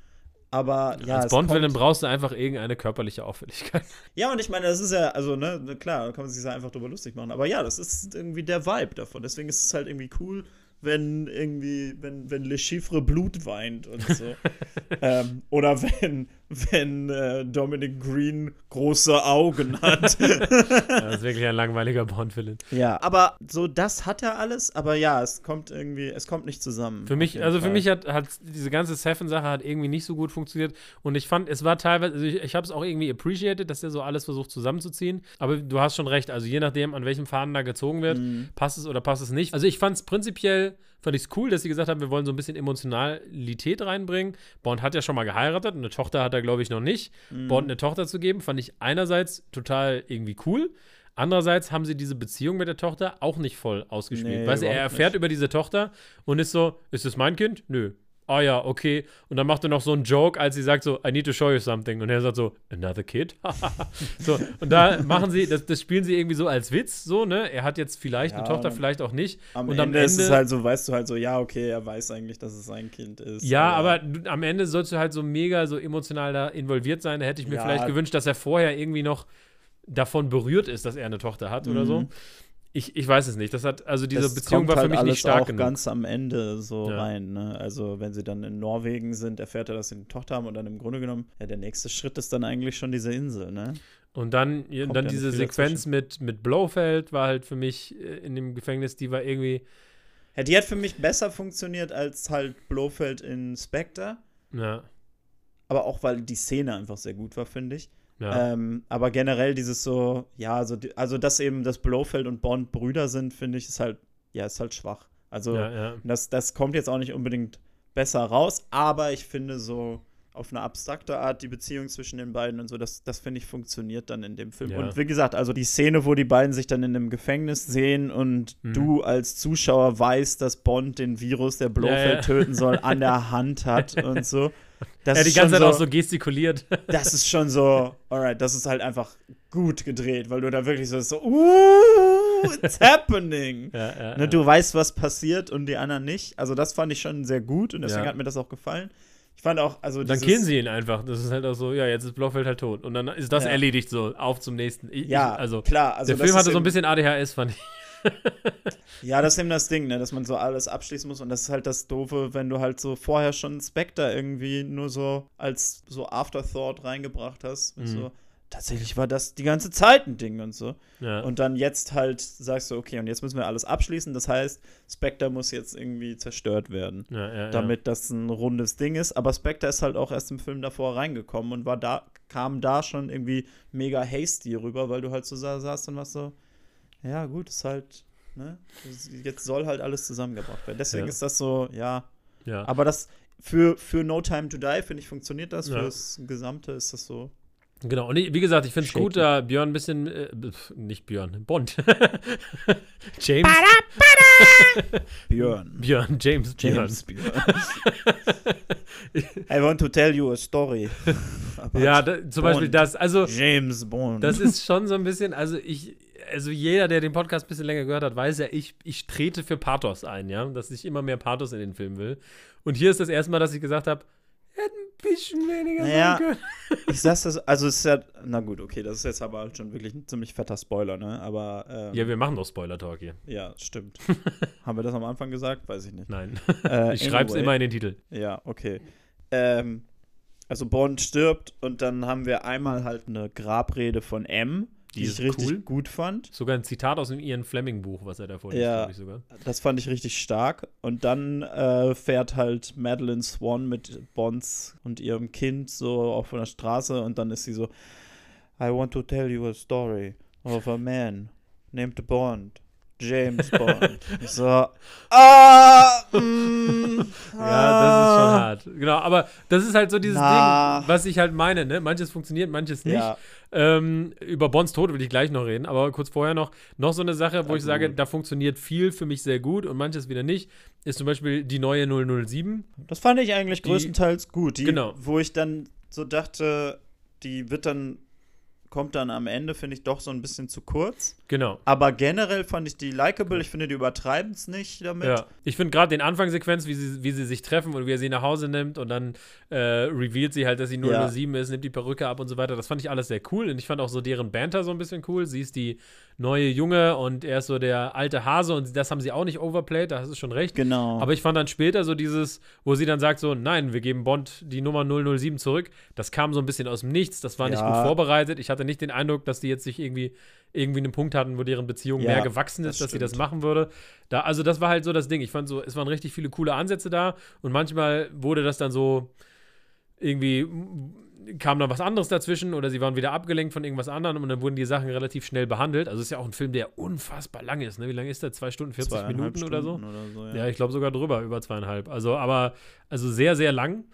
Aber ja, Als Bond-Villain brauchst du einfach irgendeine körperliche Auffälligkeit. [LAUGHS] Ja, und ich meine, das ist ja, also, ne, ne, klar, da kann man sich ja einfach drüber lustig machen. Aber ja, das ist irgendwie der Vibe davon. Deswegen ist es halt irgendwie cool, wenn irgendwie, wenn, wenn Le Chiffre Blut weint und so. [LAUGHS] ähm, oder wenn, wenn äh, Dominic Green große Augen hat. [LAUGHS] das ist wirklich ein langweiliger Bond-Villain. ja, aber so, das hat er alles, aber ja, es kommt irgendwie, es kommt nicht zusammen. Für mich, also für Fall. mich hat, hat diese ganze Seven-Sache hat irgendwie nicht so gut funktioniert. Und ich fand, es war teilweise, also ich, ich habe es auch irgendwie appreciated, dass der so alles versucht zusammenzuziehen. Aber du hast schon recht, also je nachdem, an welchem Faden da gezogen wird, Mhm. passt es oder passt es nicht. Also ich fand es prinzipiell, fand ich es cool, dass sie gesagt haben, wir wollen so ein bisschen Emotionalität reinbringen. Bond hat ja schon mal geheiratet, eine Tochter hat er, glaube ich, noch nicht. Mhm. Bond eine Tochter zu geben, fand ich einerseits total irgendwie cool. Andererseits haben sie diese Beziehung mit der Tochter auch nicht voll ausgespielt. Nee, weißt du, er erfährt nicht. über diese Tochter und ist so, ist das mein Kind? Nö. Ah ja, okay. Und dann macht er noch so einen Joke, als sie sagt so, I need to show you something. Und er sagt so, another kid? [LAUGHS] so, und da machen sie, das, das spielen sie irgendwie so als Witz, so, ne? Er hat jetzt vielleicht eine Ja, Tochter, und vielleicht auch nicht. Am und Ende, am Ende ist es halt so, weißt du halt so, ja, okay, er weiß eigentlich, dass es sein Kind ist. Ja, aber du, am Ende sollst du halt so mega so emotional da involviert sein. Da hätte ich mir Ja. vielleicht gewünscht, dass er vorher irgendwie noch davon berührt ist, dass er eine Tochter hat oder so. Ich, ich weiß es nicht. Das hat, also diese das Beziehung war für halt mich nicht stark auch genug. ganz am Ende so Ja. rein. Ne? Also wenn sie dann in Norwegen sind, erfährt er, dass sie eine Tochter haben und dann im Grunde genommen, ja, der nächste Schritt ist dann eigentlich schon diese Insel, ne? Und dann, ja, dann diese Sequenz mit, mit Blofeld war halt für mich äh, in dem Gefängnis, die war irgendwie, Ja, die hat für mich besser funktioniert als halt Blofeld in Spectre, ja, aber auch weil die Szene einfach sehr gut war, finde ich. Ja. Ähm, aber generell dieses so, ja, also, also dass eben das Blofeld und Bond Brüder sind, finde ich, ist halt, ja, ist halt schwach. Also ja, ja. Das, das kommt jetzt auch nicht unbedingt besser raus, aber ich finde so auf eine abstrakte Art die Beziehung zwischen den beiden und so, das, das finde ich funktioniert dann in dem Film. Und wie gesagt, also die Szene, wo die beiden sich dann in einem Gefängnis sehen und Mhm. du als Zuschauer weißt, dass Bond den Virus, der Blofeld töten soll, an der Hand hat [LAUGHS] und so. Das Er hat die ist ganze Zeit auch so gestikuliert. [LAUGHS] das ist schon so, alright, das ist halt einfach gut gedreht, weil du da wirklich so, so uh, it's [LAUGHS] happening. ja, ja, Ne, ja. du weißt, was passiert und die anderen nicht. Also das fand ich schon sehr gut und deswegen Ja. hat mir das auch gefallen. Ich fand auch, also Dann killen sie ihn einfach. Das ist halt auch so, ja, jetzt ist Blofeld halt tot. Und dann ist das Ja. erledigt so. Auf zum nächsten. Ich, Ja, also, klar. Also der Film hatte so ein bisschen ADHS, fand ich. Ja, das ist eben das Ding, ne, dass man so alles abschließen muss. Und das ist halt das Doofe, wenn du halt so vorher schon Spectre irgendwie nur so als so Afterthought reingebracht hast. Und Mhm. so, tatsächlich war das die ganze Zeit ein Ding und so. Ja. Und dann jetzt halt sagst du, okay, und jetzt müssen wir alles abschließen. Das heißt, Spectre muss jetzt irgendwie zerstört werden. ja, ja, damit das ein rundes Ding ist. Aber Spectre ist halt auch erst im Film davor reingekommen und war da, kam da schon irgendwie mega hasty rüber, weil du halt so sa saßt und warst so, ja, gut, ist halt, ne? Jetzt soll halt alles zusammengebracht werden. Deswegen Ja. ist das so, ja. ja. Aber das für, für No Time to Die, finde ich, funktioniert das. Ja. Fürs Gesamte ist das so. Genau, und ich, wie gesagt, ich finde es gut, da Björn ein bisschen, äh, nicht Björn, Bond. [LAUGHS] James, [LAUGHS] Björn. Björn, James, James Björn. [LAUGHS] I want to tell you a story. Björn. Ja, da, zum Beispiel Bond. das, also James Bond. das ist schon so ein bisschen, also ich, also jeder, der den Podcast ein bisschen länger gehört hat, weiß ja, ich, ich trete für Pathos ein, ja, dass ich immer mehr Pathos in den Film will. Und hier ist das erste Mal, dass ich gesagt habe, hätte ein bisschen weniger Naja, sein können. Ich sag's das, also es ist ja, na gut, okay, das ist jetzt aber halt schon wirklich ein ziemlich fetter Spoiler, ne? Aber ähm, Ja, wir machen doch Spoiler-Talk hier. ja, stimmt. [LAUGHS] Haben wir das am Anfang gesagt? Weiß ich nicht. Nein, Äh, ich schreibe es anyway. immer in den Titel. Ja, okay. Ähm, also Bond stirbt und dann haben wir einmal halt eine Grabrede von M, die, Die ich richtig cool. gut fand. Sogar ein Zitat aus dem Ian Fleming-Buch, was er da vorliest, Ja. glaube ich sogar. Das fand ich richtig stark. Und dann äh, fährt halt Madeline Swan mit Bonds und ihrem Kind so auf der Straße und dann ist sie so, I want to tell you a story of a man named Bond. James [LAUGHS] Bond. So, ah, mm, [LAUGHS] Ja, das ist schon ah. hart. Genau, aber das ist halt so dieses Na. Ding, was ich halt meine, ne? Manches funktioniert, manches nicht. Ja, Ähm, über Bonds Tod will ich gleich noch reden, aber kurz vorher noch, noch so eine Sache, wo Ja, ich sage, gut. da funktioniert viel für mich sehr gut und manches wieder nicht, ist zum Beispiel die neue 007. das fand ich eigentlich Die- größtenteils gut. Die, Genau. Wo ich dann so dachte, die wird dann, kommt dann am Ende, finde ich, doch so ein bisschen zu kurz. Genau. Aber generell fand ich die likable. Ich finde, die übertreiben es nicht damit. Ja. Ich finde gerade den Anfangssequenz, wie sie, wie sie sich treffen und wie er sie nach Hause nimmt und dann äh, revealt sie halt, dass sie 007 ist, nimmt die Perücke ab und so weiter. Das fand ich alles sehr cool und ich fand auch so deren Banter so ein bisschen cool. Sie ist die neue Junge und er ist so der alte Hase und das haben sie auch nicht overplayed, da hast du schon recht. Genau. Aber ich fand dann später so dieses, wo sie dann sagt so, nein, wir geben Bond die Nummer 007 zurück. Das kam so ein bisschen aus dem Nichts, das war nicht Ja. gut vorbereitet. Ich hatte nicht den Eindruck, dass die jetzt sich irgendwie irgendwie einen Punkt hatten, wo deren Beziehung Ja, mehr gewachsen ist, das dass sie das stimmt. machen würde. Da, also das war halt so das Ding. Ich fand so, es waren richtig viele coole Ansätze da und manchmal wurde das dann so irgendwie kam dann was anderes dazwischen oder sie waren wieder abgelenkt von irgendwas anderem und dann wurden die Sachen relativ schnell behandelt. Also es ist ja auch ein Film, der unfassbar lang ist. Ne? Wie lange ist der? Zwei Stunden, 40 Zweieinhalb Minuten oder so? Stunden Oder so ja. Ja, ich glaube sogar drüber, über zweieinhalb. Also, aber, also sehr, sehr lang.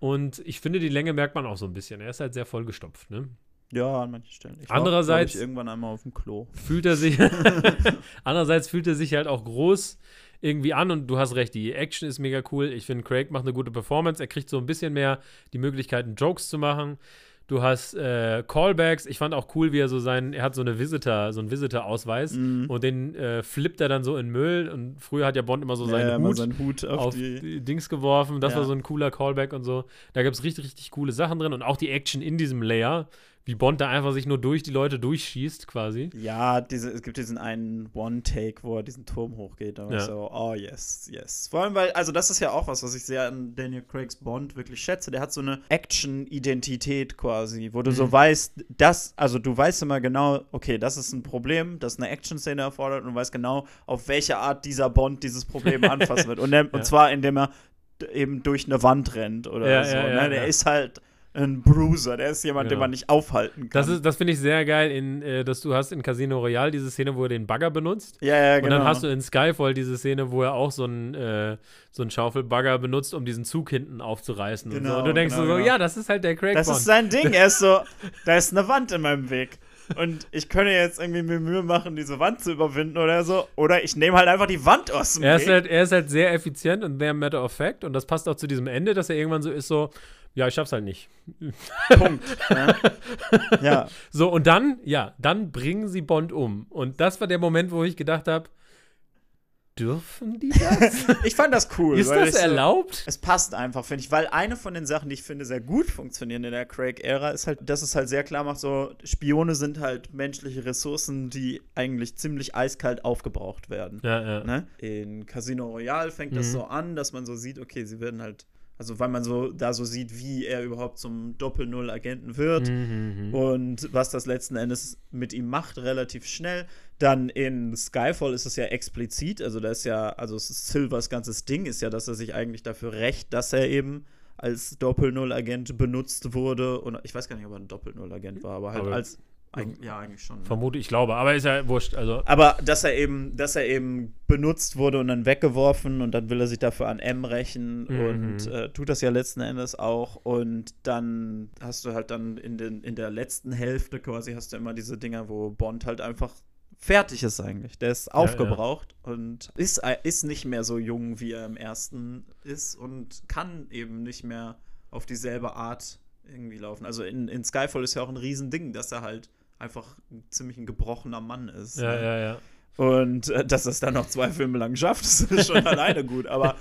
Und ich finde, die Länge merkt man auch so ein bisschen. Er ist halt sehr vollgestopft, ne? Ja, an manchen Stellen. Ich Andererseits- glaub ich, irgendwann einmal auf dem Klo. Fühlt er sich, [LAUGHS] [LAUGHS] andererseits fühlt er sich halt auch groß irgendwie an und du hast recht, die Action ist mega cool. Ich finde, Craig macht eine gute Performance. Er kriegt so ein bisschen mehr die Möglichkeiten, Jokes zu machen. Du hast äh, Callbacks. Ich fand auch cool, wie er so sein, er hat so eine Visitor, so einen Visitor-Ausweis Mhm. und den äh, flippt er dann so in Müll. Und früher hat ja Bond immer so seinen ja, Hut seinen Hut auf, auf die. die Dings geworfen. Das Ja. war so ein cooler Callback und so. Da gab es richtig, richtig coole Sachen drin und auch die Action in diesem Layer, wie Bond da einfach sich nur durch die Leute durchschießt, quasi. Ja, diese, es gibt diesen einen One-Take, wo er diesen Turm hochgeht. War Ja. so, oh yes, yes. Vor allem, weil, also das ist ja auch was, was ich sehr an Daniel Craigs Bond wirklich schätze. Der hat so eine Action-Identität quasi, wo du Mhm. so weißt, dass, also du weißt immer genau, okay, das ist ein Problem, das eine Action-Szene erfordert und du weißt genau, auf welche Art dieser Bond dieses Problem [LAUGHS] anfassen wird. Und, der, Ja. und zwar, indem er eben durch eine Wand rennt oder Ja, so. ja, ne? der ist halt ein Bruiser, der ist jemand, den Genau. man nicht aufhalten kann. Das, ist, das finde ich sehr geil, in, äh, dass du hast in Casino Royale diese Szene, wo er den Bagger benutzt. ja, ja, Und genau. dann hast du in Skyfall diese Szene, wo er auch so einen, äh, so einen Schaufelbagger benutzt, um diesen Zug hinten aufzureißen. und, so. Genau, und du denkst genau, so, genau. ja, das ist halt der Craig Das Bond. ist sein Ding. Er ist so, [LAUGHS] da ist eine Wand in meinem Weg. Und ich könnte jetzt irgendwie mir Mühe machen, diese Wand zu überwinden oder so. Oder ich nehme halt einfach die Wand aus dem er, ist Weg. halt, er ist halt sehr effizient und sehr matter of fact. Und das passt auch zu diesem Ende, dass er irgendwann so ist, so, ja, ich schaff's halt nicht. [LAUGHS] Punkt. ja. ja. [LAUGHS] So, und dann, ja, dann bringen sie Bond um. Und das war der Moment, wo ich gedacht habe, Dürfen die das? [LAUGHS] ich fand das cool. Ist das ich so- erlaubt? Es passt einfach, finde ich, weil eine von den Sachen, die ich finde, sehr gut funktionieren in der Craig-Ära, ist halt, dass es halt sehr klar macht, so Spione sind halt menschliche Ressourcen, die eigentlich ziemlich eiskalt aufgebraucht werden. Ja, ja. Ne? In Casino Royale fängt das Mhm. so an, dass man so sieht, okay, sie werden halt, also weil man so da so sieht, wie er überhaupt zum Doppel-Null-Agenten wird Mhm, mhm. und was das letzten Endes mit ihm macht, relativ schnell. Dann in Skyfall ist es ja explizit, also da ist ja, also Silvers ganzes Ding ist ja, dass er sich eigentlich dafür rächt, dass er eben als Doppel-Null-Agent benutzt wurde. Und ich weiß gar nicht, ob er ein Doppel-Null-Agent war, aber halt Aber- als. Eig ja, eigentlich schon. Vermute, ich glaube, aber ist ja wurscht. Also, Aber dass er eben, dass er eben benutzt wurde und dann weggeworfen und dann will er sich dafür an M rächen Mhm. und äh, tut das ja letzten Endes auch. Und dann hast du halt dann in, den, in der letzten Hälfte quasi hast du immer diese Dinger, wo Bond halt einfach fertig ist eigentlich. Der ist aufgebraucht und ist, äh, ist nicht mehr so jung, wie er im ersten ist und kann eben nicht mehr auf dieselbe Art irgendwie laufen. Also in, in Skyfall ist ja auch ein Riesending, dass er halt einfach ein ziemlich ein gebrochener Mann ist. ja, ne? ja, ja. Und äh, dass es dann noch zwei Filme lang schafft, ist [LAUGHS] schon alleine gut. Aber,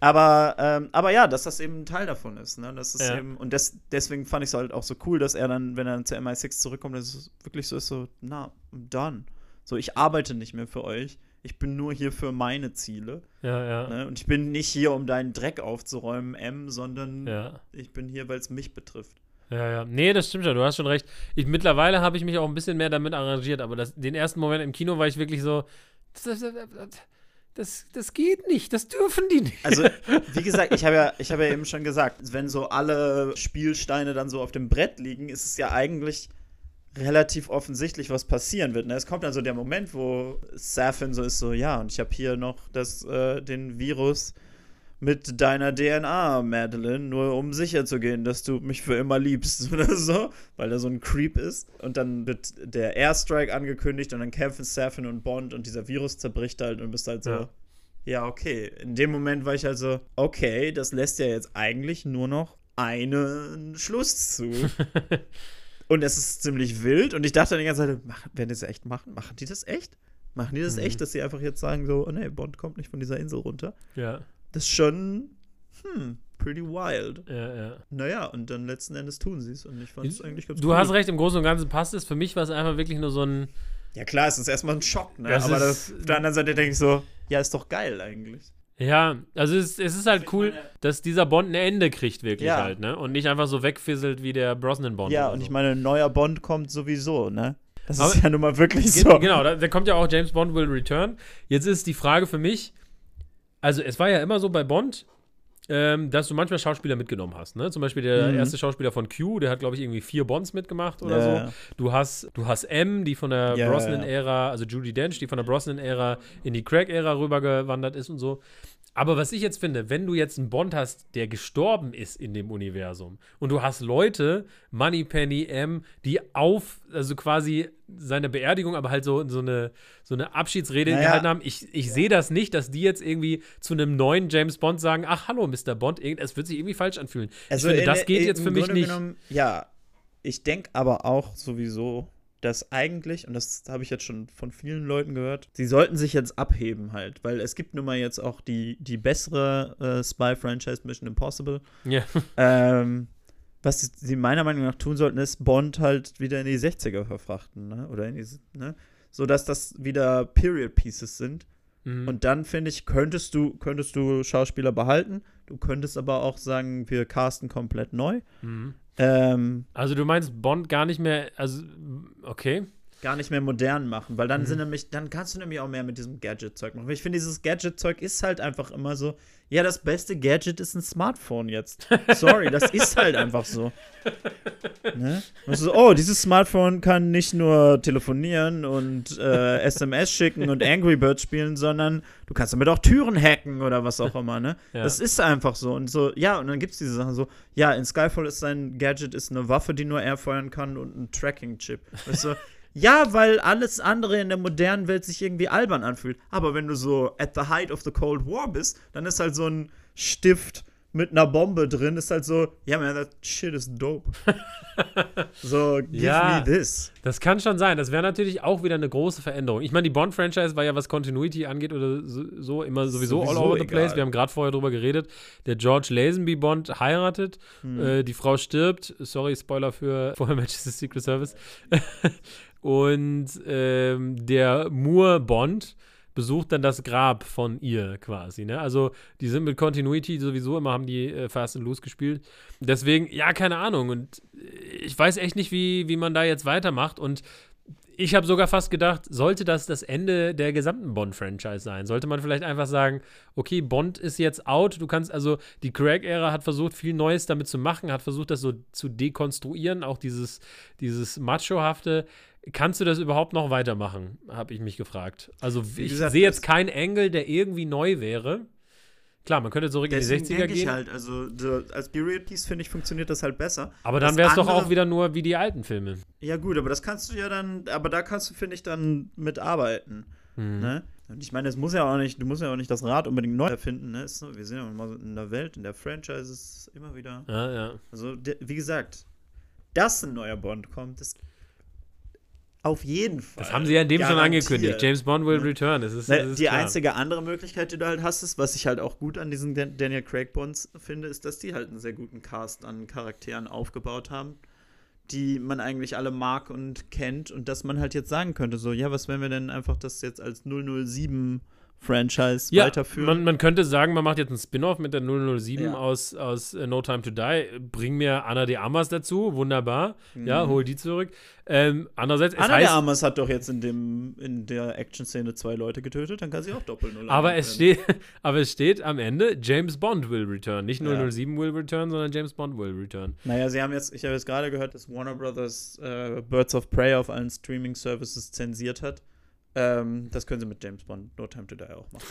aber, ähm, aber ja, dass das eben ein Teil davon ist. Ne? Das ist Ja. eben, und des, deswegen fand ich es halt auch so cool, dass er dann, wenn er dann zur MI6 zurückkommt, dass es wirklich so ist, so, na, done. So, ich arbeite nicht mehr für euch. Ich bin nur hier für meine Ziele. Ja, ja. Ne? Und ich bin nicht hier, um deinen Dreck aufzuräumen, M, sondern Ja. ich bin hier, weil es mich betrifft. Ja, ja. Nee, das stimmt schon, du hast schon recht. Ich, mittlerweile habe ich mich auch ein bisschen mehr damit arrangiert, aber das, den ersten Moment im Kino war ich wirklich so, das, das, das, geht nicht, das dürfen die nicht. Also, [LAUGHS] wie gesagt, ich habe ja, ich habe ja eben schon gesagt, wenn so alle Spielsteine dann so auf dem Brett liegen, ist es ja eigentlich relativ offensichtlich, was passieren wird. Ne? Es kommt dann so der Moment, wo Safin so ist, so, ja, und ich habe hier noch das, äh, den Virus mit deiner DNA, Madeline, nur um sicher zu gehen, dass du mich für immer liebst [LAUGHS] oder so, weil er so ein Creep ist. Und dann wird der Airstrike angekündigt und dann kämpfen Safin und Bond und dieser Virus zerbricht halt und bist halt so, Ja. ja, okay. In dem Moment war ich also, okay, das lässt ja jetzt eigentlich nur noch einen Schluss zu. [LAUGHS] und es ist ziemlich wild. Und ich dachte dann die ganze Zeit, werden die das echt machen? Machen die das echt? Machen die das Mhm. echt, dass sie einfach jetzt sagen so, oh nee, Bond kommt nicht von dieser Insel runter? ja, Das ist schon, hm, pretty wild. ja, ja. Naja, und dann letzten Endes tun sie es. Und ich fand es eigentlich ganz Du cool. hast recht, im Großen und Ganzen passt es. Für mich war es einfach wirklich nur so ein. Ja klar, es ist erstmal ein Schock, ne? Das Aber das, auf der anderen Seite denke ich so, ja, ist doch geil eigentlich. Ja, also es, es ist halt cool, dass dieser Bond ein Ende kriegt, wirklich Ja. halt, ne? Und nicht einfach so wegfisselt wie der Brosnan-Bond. Ja, und so. ich meine, ein neuer Bond kommt sowieso, ne? Das Aber- ist ja nun mal wirklich so. Genau, da, da kommt ja auch James Bond will return. Jetzt ist die Frage für mich, also es war ja immer so bei Bond, ähm, dass du manchmal Schauspieler mitgenommen hast. Ne? Zum Beispiel der Mhm. erste Schauspieler von Q, der hat, glaube ich, irgendwie vier Bonds mitgemacht oder Ja, so. Du hast, du hast M, die von der Ja, Brosnan-Ära, also Judy Dench, die von der Brosnan-Ära in die Craig-Ära rübergewandert ist und so. Aber was ich jetzt finde, wenn du jetzt einen Bond hast, der gestorben ist in dem Universum und du hast Leute, Moneypenny, M, die auf, also quasi seine Beerdigung, aber halt so, so, eine, so eine Abschiedsrede Naja. gehalten haben. Ich, ich sehe das nicht, dass die jetzt irgendwie zu einem neuen James Bond sagen, ach hallo, Mr. Bond, es wird sich irgendwie falsch anfühlen. Also ich finde, in das geht im jetzt für mich Grunde nicht. Genommen, ja, ich denke aber auch sowieso, dass eigentlich, und das habe ich jetzt schon von vielen Leuten gehört, sie sollten sich jetzt abheben halt, weil es gibt nun mal jetzt auch die, die bessere äh, Spy-Franchise Mission Impossible. Ja. [LAUGHS] Ähm, was sie meiner Meinung nach tun sollten, ist Bond halt wieder in die 60er verfrachten, ne? Oder in die, ne? So dass das wieder Period Pieces sind. Mhm. Und dann finde ich, könntest du, könntest du Schauspieler behalten. Du könntest aber auch sagen, wir casten komplett neu. Mhm. Ähm, Also du meinst Bond gar nicht mehr, also okay. Gar nicht mehr modern machen, weil dann Mhm. sind nämlich, dann kannst du nämlich auch mehr mit diesem Gadget-Zeug machen. Ich finde, dieses Gadget-Zeug ist halt einfach immer so, ja, das beste Gadget ist ein Smartphone jetzt. Sorry, das ist halt [LAUGHS] einfach so. Ne? Und so, oh, dieses Smartphone kann nicht nur telefonieren und äh, SMS schicken und Angry Birds spielen, sondern du kannst damit auch Türen hacken oder was auch immer, ne? Ja. Das ist einfach so. Und so, ja, und dann gibt es diese Sachen so, ja, in Skyfall ist sein Gadget ist eine Waffe, die nur er feuern kann und ein Tracking-Chip. Weißt du, ja, weil alles andere in der modernen Welt sich irgendwie albern anfühlt. Aber wenn du so at the height of the Cold War bist, dann ist halt so ein Stift mit einer Bombe drin, ist halt so, ja, yeah, man, that shit is dope. [LAUGHS] so, give Ja. me this. Das kann schon sein. Das wäre natürlich auch wieder eine große Veränderung. Ich meine, die Bond-Franchise war ja, was Continuity angeht oder so, so immer sowieso, all Sowieso over the egal. place. Wir haben gerade vorher drüber geredet. Der George Lazenby Bond heiratet, Hm. äh, die Frau stirbt. Sorry, Spoiler für [LAUGHS] vorher Manchester Secret Service. Und ähm, der Moore Bond besucht dann das Grab von ihr quasi. Ne? Also die sind mit Continuity sowieso immer, haben die äh, Fast and Loose gespielt. Deswegen, ja, keine Ahnung. Und äh, ich weiß echt nicht, wie, wie man da jetzt weitermacht. Und ich habe sogar fast gedacht, sollte das das Ende der gesamten Bond-Franchise sein? Sollte man vielleicht einfach sagen, okay, Bond ist jetzt out, du kannst, also die Craig-Ära hat versucht, viel Neues damit zu machen, hat versucht, das so zu dekonstruieren, auch dieses, dieses Macho-hafte. Kannst du das überhaupt noch weitermachen, habe ich mich gefragt. Also ich sehe jetzt keinen Angle, der irgendwie neu wäre. Klar, man könnte zurück in die Deswegen 60er denke ich gehen, halt, also so, als Period Piece, finde ich, funktioniert das halt besser. aber dann wäre es doch auch wieder nur wie die alten Filme. Ja, gut, aber das kannst du ja dann, aber da kannst du, finde ich, dann mitarbeiten. Mhm. Ne? Und ich meine, es muss ja auch nicht, du musst ja auch nicht das Rad unbedingt neu erfinden, ne? Ist wir sind ja immer so in der Welt, in der Franchise ist immer wieder. Ja, ja. Also, wie gesagt, dass ein neuer Bond kommt, ist auf jeden Fall. Das haben sie ja in dem schon angekündigt. James Bond will return. Das ist, das ist die klar. einzige andere Möglichkeit, die du halt hast, ist, was ich halt auch gut an diesen Dan Daniel Craig Bonds finde, ist, dass die halt einen sehr guten Cast an Charakteren aufgebaut haben, die man eigentlich alle mag und kennt und dass man halt jetzt sagen könnte, so, ja, was wenn wir denn einfach das jetzt als 007 Franchise ja, weiterführen? Man, man könnte sagen, man macht jetzt einen Spin-off mit der 007 Ja. aus, aus äh, No Time to Die. Bring mir Anna de Armas dazu, wunderbar. Ja, hol die zurück. Ähm, andererseits, Mhm. Anna heißt, de Armas hat doch jetzt in, dem, in der Action-Szene zwei Leute getötet, dann kann sie auch doppelt null aber es, steht, [LAUGHS] aber es steht am Ende, James Bond will return. Nicht Ja. 007 will return, sondern James Bond will return. Naja, sie haben jetzt, ich habe jetzt gerade gehört, dass Warner Brothers äh, Birds of Prey auf allen Streaming-Services zensiert hat. Ähm, das können sie mit James Bond No Time to Die auch machen.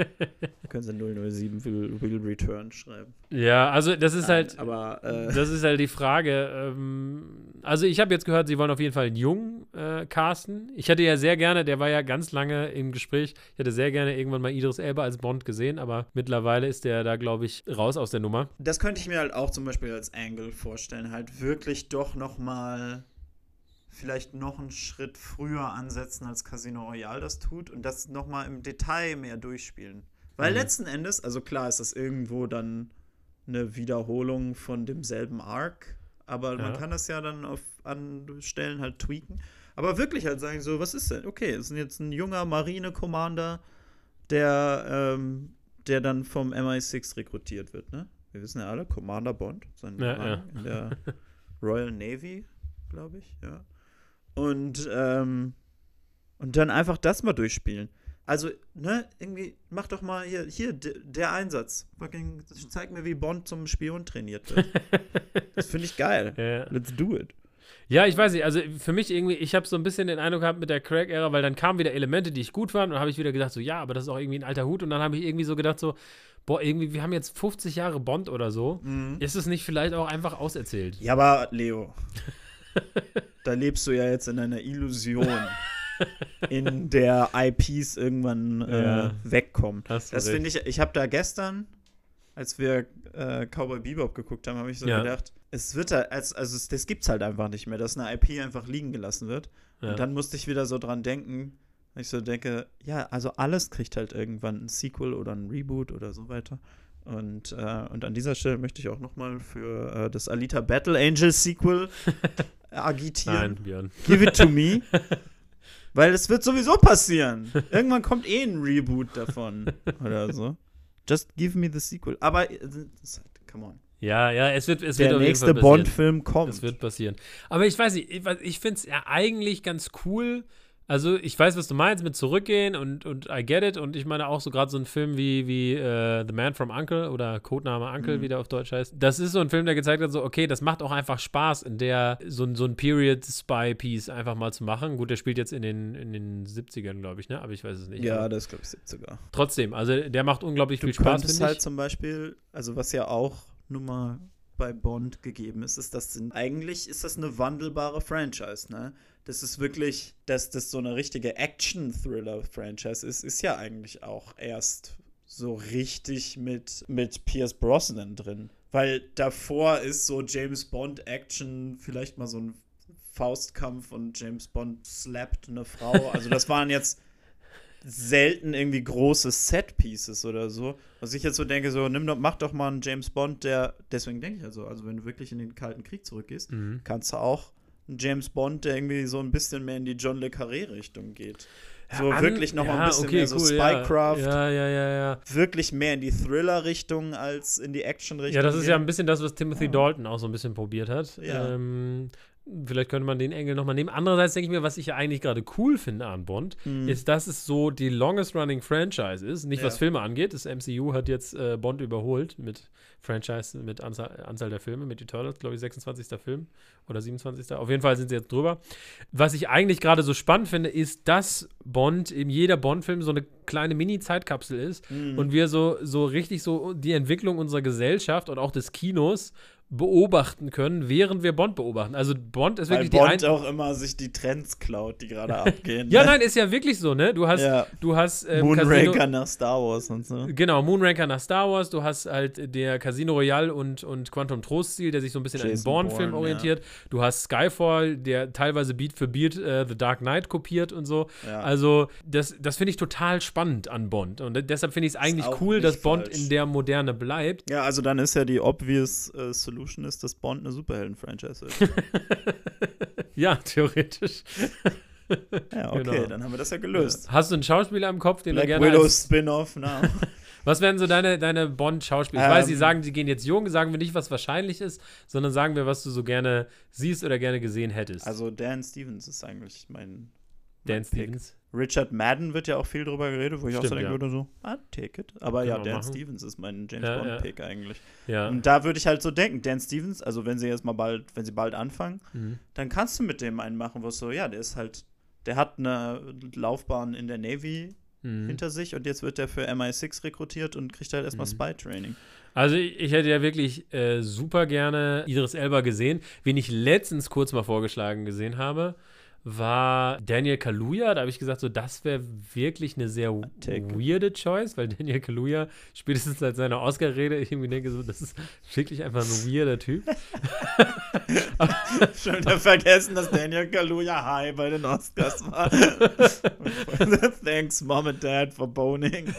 [LAUGHS] können sie 007 will, will Return schreiben. Ja, also das ist Nein, halt. Aber äh, Das ist halt die Frage. Ähm, also ich habe jetzt gehört, sie wollen auf jeden Fall einen Jungen äh, casten. Ich hätte ja sehr gerne, der war ja ganz lange im Gespräch, ich hätte sehr gerne irgendwann mal Idris Elba als Bond gesehen, aber mittlerweile ist der da, glaube ich, raus aus der Nummer. das könnte ich mir halt auch zum Beispiel als Angle vorstellen. Halt wirklich doch noch mal vielleicht noch einen Schritt früher ansetzen, als Casino Royale das tut und das noch mal im Detail mehr durchspielen. Weil Mhm. letzten Endes, also klar ist das irgendwo dann eine Wiederholung von demselben Arc, aber man Ja. kann das ja dann auf an Stellen halt tweaken. Aber wirklich halt sagen so, was ist denn? Okay, es ist jetzt ein junger Marine-Commander, der, ähm, der dann vom MI6 rekrutiert wird, ne? Wir wissen ja alle, Commander Bond, sein Ja, Rang ja. in der [LAUGHS] Royal Navy, glaube ich, ja. Und, ähm, und dann einfach das mal durchspielen. Also, ne, irgendwie, mach doch mal hier, hier, der Einsatz. Fucking, zeig mir, wie Bond zum Spion trainiert wird. [LAUGHS] das finde ich geil. Ja. Let's do it. Ja, ich weiß nicht, also für mich irgendwie, ich habe so ein bisschen den Eindruck gehabt mit der Craig-Ära, weil dann kamen wieder Elemente, die ich gut fand und dann habe ich wieder gedacht, so, ja, aber das ist auch irgendwie ein alter Hut und dann habe ich irgendwie so gedacht, so, boah, irgendwie, wir haben jetzt 50 Jahre Bond oder so. Ist es nicht vielleicht auch einfach auserzählt? Ja, aber Leo, [LAUGHS] da lebst du ja jetzt in einer Illusion, [LAUGHS] in der IPs irgendwann äh, Ja. wegkommen. Das finde ich, ich habe da gestern, als wir äh, Cowboy Bebop geguckt haben, habe ich so Ja. gedacht, es wird halt, als, also es, das gibt's halt einfach nicht mehr, dass eine IP einfach liegen gelassen wird. Ja. Und dann musste ich wieder so dran denken, ich so denke, ja, also alles kriegt halt irgendwann ein Sequel oder ein Reboot oder so weiter. Und, äh, und an dieser Stelle möchte ich auch nochmal für äh, das Alita Battle Angel Sequel [LAUGHS] agitieren. Nein, Björn. Give it to me. [LAUGHS] Weil es wird sowieso passieren. Irgendwann kommt eh ein Reboot davon. [LAUGHS] Oder so. Just give me the sequel. Aber, äh, come on. Ja, ja, es wird, es wird Der jeden nächste. Bond-Film kommt. Das wird passieren. Aber ich weiß nicht, ich, ich finde es ja eigentlich ganz cool. Also, ich weiß, was du meinst mit zurückgehen und, und I get it. Und ich meine auch so gerade so ein Film wie, wie äh, The Man from Uncle oder Codename Uncle, Mhm. wie der auf Deutsch heißt. Das ist so ein Film, der gezeigt hat, so, okay, das macht auch einfach Spaß, in der so, ein- so ein Period-Spy-Piece einfach mal zu machen. Gut, der spielt jetzt in den, in den 70ern, glaube ich, ne? Aber ich weiß es nicht. ja, das glaube ich 70er. Trotzdem, also der macht unglaublich Du viel Spaß, könntest finde halt ich. zum Beispiel, also was ja auch nun mal bei Bond gegeben ist, ist, sind, eigentlich ist das eine wandelbare Franchise, ne? Das ist wirklich, dass das so eine richtige Action-Thriller-Franchise ist, ist ja eigentlich auch erst so richtig mit, mit Pierce Brosnan drin. Weil davor ist so James Bond Action vielleicht mal so ein Faustkampf und James Bond slappt eine Frau. Also das waren jetzt [LAUGHS] selten irgendwie große Set-Pieces oder so. Was ich jetzt so denke, so nimm doch, mach doch mal einen James Bond, der, deswegen denke ich also, also wenn du wirklich in den Kalten Krieg zurückgehst, Mhm. kannst du auch einen James Bond, der irgendwie so ein bisschen mehr in die John Le Carré-Richtung geht. So An- wirklich noch mal ja, ein bisschen okay, mehr so cool, Spycraft, Ja, ja, ja, ja. wirklich mehr in die Thriller-Richtung als in die Action-Richtung. Ja, das ist ja ein bisschen das, was Timothy Ja. Dalton auch so ein bisschen probiert hat. Ja. Ähm, vielleicht könnte man den Engel nochmal nehmen. Andererseits denke ich mir, was ich ja eigentlich gerade cool finde an Bond, Hm. ist, dass es so die longest running Franchise ist. Nicht was Ja. Filme angeht. Das MCU hat jetzt äh, Bond überholt mit Franchise, mit Anzahl, Anzahl der Filme, mit Eternals, glaube ich, 26. Film oder 27. Auf jeden Fall sind sie jetzt drüber. Was ich eigentlich gerade so spannend finde, ist, dass Bond in jeder Bond-Film so eine kleine Mini-Zeitkapsel ist Mhm. und wir so, so richtig so die Entwicklung unserer Gesellschaft und auch des Kinos beobachten können, während wir Bond beobachten. Also Bond ist Weil wirklich die Bond auch immer sich die Trends klaut, die gerade [LAUGHS] abgehen. Ja, ne? nein, ist ja wirklich so, ne? Du hast, Ja. du hast ähm, Moonraker Casino, nach Star Wars und so. Genau, Moonraker nach Star Wars, du hast halt der Casino Royale und, und Quantum Trost-Stil, der sich so ein bisschen an den Jason Bourne, orientiert. Du hast Skyfall, der teilweise Beat für Beat äh, The Dark Knight kopiert und so. Ja. Also, das, das finde ich total spannend an Bond. Und deshalb finde ich es eigentlich cool, dass Bond falsch. in der Moderne bleibt. Ja, also dann ist ja die obvious äh, Solution ist, dass Bond eine Superhelden-Franchise wird. [LAUGHS] ja, theoretisch. [LAUGHS] ja, okay, Genau. dann haben wir das ja gelöst. Hast du einen Schauspieler im Kopf, den Black du gerne Widow Spin-off, na. [LAUGHS] Was wären so deine, deine Bond-Schauspieler? Ich weiß, sie Ähm, sagen, sie gehen jetzt jung, sagen wir nicht, was wahrscheinlich ist, sondern sagen wir, was du so gerne siehst oder gerne gesehen hättest. Also Dan Stevens ist eigentlich mein, Dan mein Pick. Stevens. Richard Madden wird ja auch viel drüber geredet, wo ich auch so Stimmt, denken ja. würde, so, ah, take it. Aber Können ja, Dan machen. Stevens ist mein James Ja, ja. Bond-Pick eigentlich. Ja. Und da würde ich halt so denken, Dan Stevens, also wenn sie jetzt mal bald, wenn sie bald anfangen, Mhm. dann kannst du mit dem einen machen, wo es so, ja, der ist halt, der hat eine Laufbahn in der Navy Mhm. hinter sich und jetzt wird der für MI6 rekrutiert und kriegt halt erstmal Mhm. Spy-Training. Also ich, ich hätte ja wirklich äh, super gerne Idris Elba gesehen. Wen ich letztens kurz mal vorgeschlagen gesehen habe, war Daniel Kaluuya. Da habe ich gesagt, so das wäre wirklich eine sehr weirde Choice, weil Daniel Kaluuya spätestens seit seiner Oscar-Rede ich irgendwie denke, so das ist wirklich einfach ein weirder Typ. [LAUGHS] Schon wieder vergessen, dass Daniel Kaluuya high bei den Oscars war. [LAUGHS] Thanks, Mom and Dad, for boning. [LAUGHS]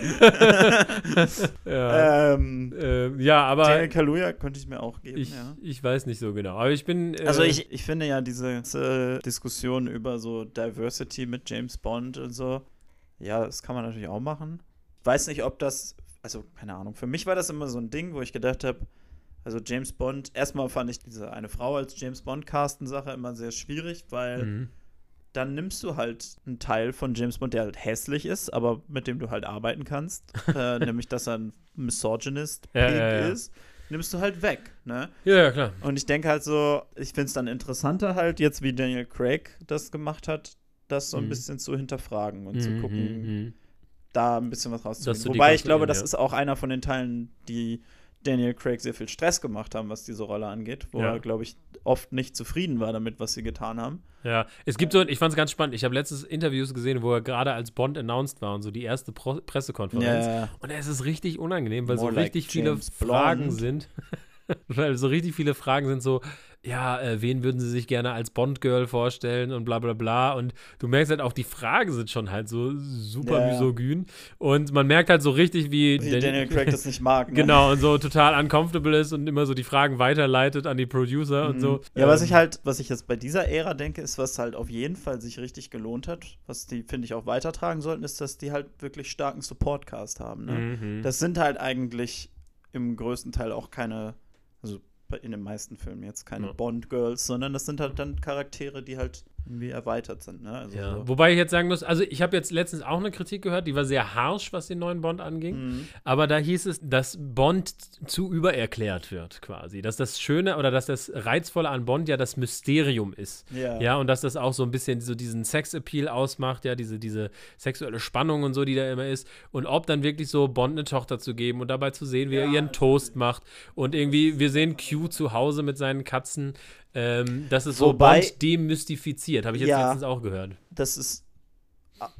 ja, ähm, äh, ja, aber Daniel Kaluuya könnte ich mir auch geben, ich, ja. ich weiß nicht so genau. Aber ich bin. Äh, Also ich, ich finde ja diese ganze Diskussion über so Diversity mit James Bond und so, ja, das kann man natürlich auch machen. Weiß nicht, ob das, also keine Ahnung, für mich war das immer so ein Ding, wo ich gedacht habe, also James Bond, erstmal fand ich diese eine Frau als James Bond casten Sache immer sehr schwierig, weil Mhm. dann nimmst du halt einen Teil von James Bond, der halt hässlich ist, aber mit dem du halt arbeiten kannst, [LAUGHS] äh, nämlich dass er ein Misogynist Ja, ja, ja. ist, nimmst du halt weg, ne? Ja, ja, klar. Und ich denke halt so, ich finde es dann interessanter halt jetzt, wie Daniel Craig das gemacht hat, das so ein Mhm. bisschen zu hinterfragen und zu Mhm, gucken, mhm. da ein bisschen was zu Wobei ich glaube, das ja. ist auch einer von den Teilen, die Daniel Craig sehr viel Stress gemacht haben, was diese Rolle angeht, wo Ja. er, glaube ich, oft nicht zufrieden war damit, was sie getan haben. Ja, es gibt so, ich fand es ganz spannend. Ich habe letztes Interviews gesehen, wo er gerade als Bond announced war und so die erste Pro Pressekonferenz. Ja. Und es ist richtig unangenehm, weil More so like richtig viele James Fragen sind. [LAUGHS] weil so richtig viele Fragen sind so, ja, äh, wen würden sie sich gerne als Bond-Girl vorstellen und bla bla bla. Und du merkst halt auch, die Fragen sind schon halt so super Ja, misogyn. Und man merkt halt so richtig, wie, Wie Dan- Daniel Craig das nicht mag. Ne? Genau, und so total uncomfortable ist und immer so die Fragen weiterleitet an die Producer und Mhm. so. Ja, was Ähm, ich halt, was ich jetzt bei dieser Ära denke, ist, was halt auf jeden Fall sich richtig gelohnt hat, was die, finde ich, auch weitertragen sollten, ist, dass die halt wirklich starken Support-Cast haben. Ne? Mhm. Das sind halt eigentlich im größten Teil auch keine, in den meisten Filmen jetzt keine Ja. Bond-Girls, sondern das sind halt dann Charaktere, die halt irgendwie erweitert sind. Ne? Also Ja, so. wobei ich jetzt sagen muss, also ich habe jetzt letztens auch eine Kritik gehört, die war sehr harsh, was den neuen Bond anging. Mhm. Aber da hieß es, dass Bond zu übererklärt wird, quasi. Dass das Schöne oder dass das Reizvolle an Bond ja das Mysterium ist. Ja. Ja, und dass das auch so ein bisschen so diesen Sexappeal ausmacht, ja, diese, diese sexuelle Spannung und so, die da immer ist. Und ob dann wirklich so Bond eine Tochter zu geben und dabei zu sehen, wie er ihren Toast macht. Und irgendwie, wir sehen Q zu Hause mit seinen Katzen. Ähm, das ist so Wobei- Bond demystifiziert, habe ich jetzt Ja. letztens auch gehört. Das ist,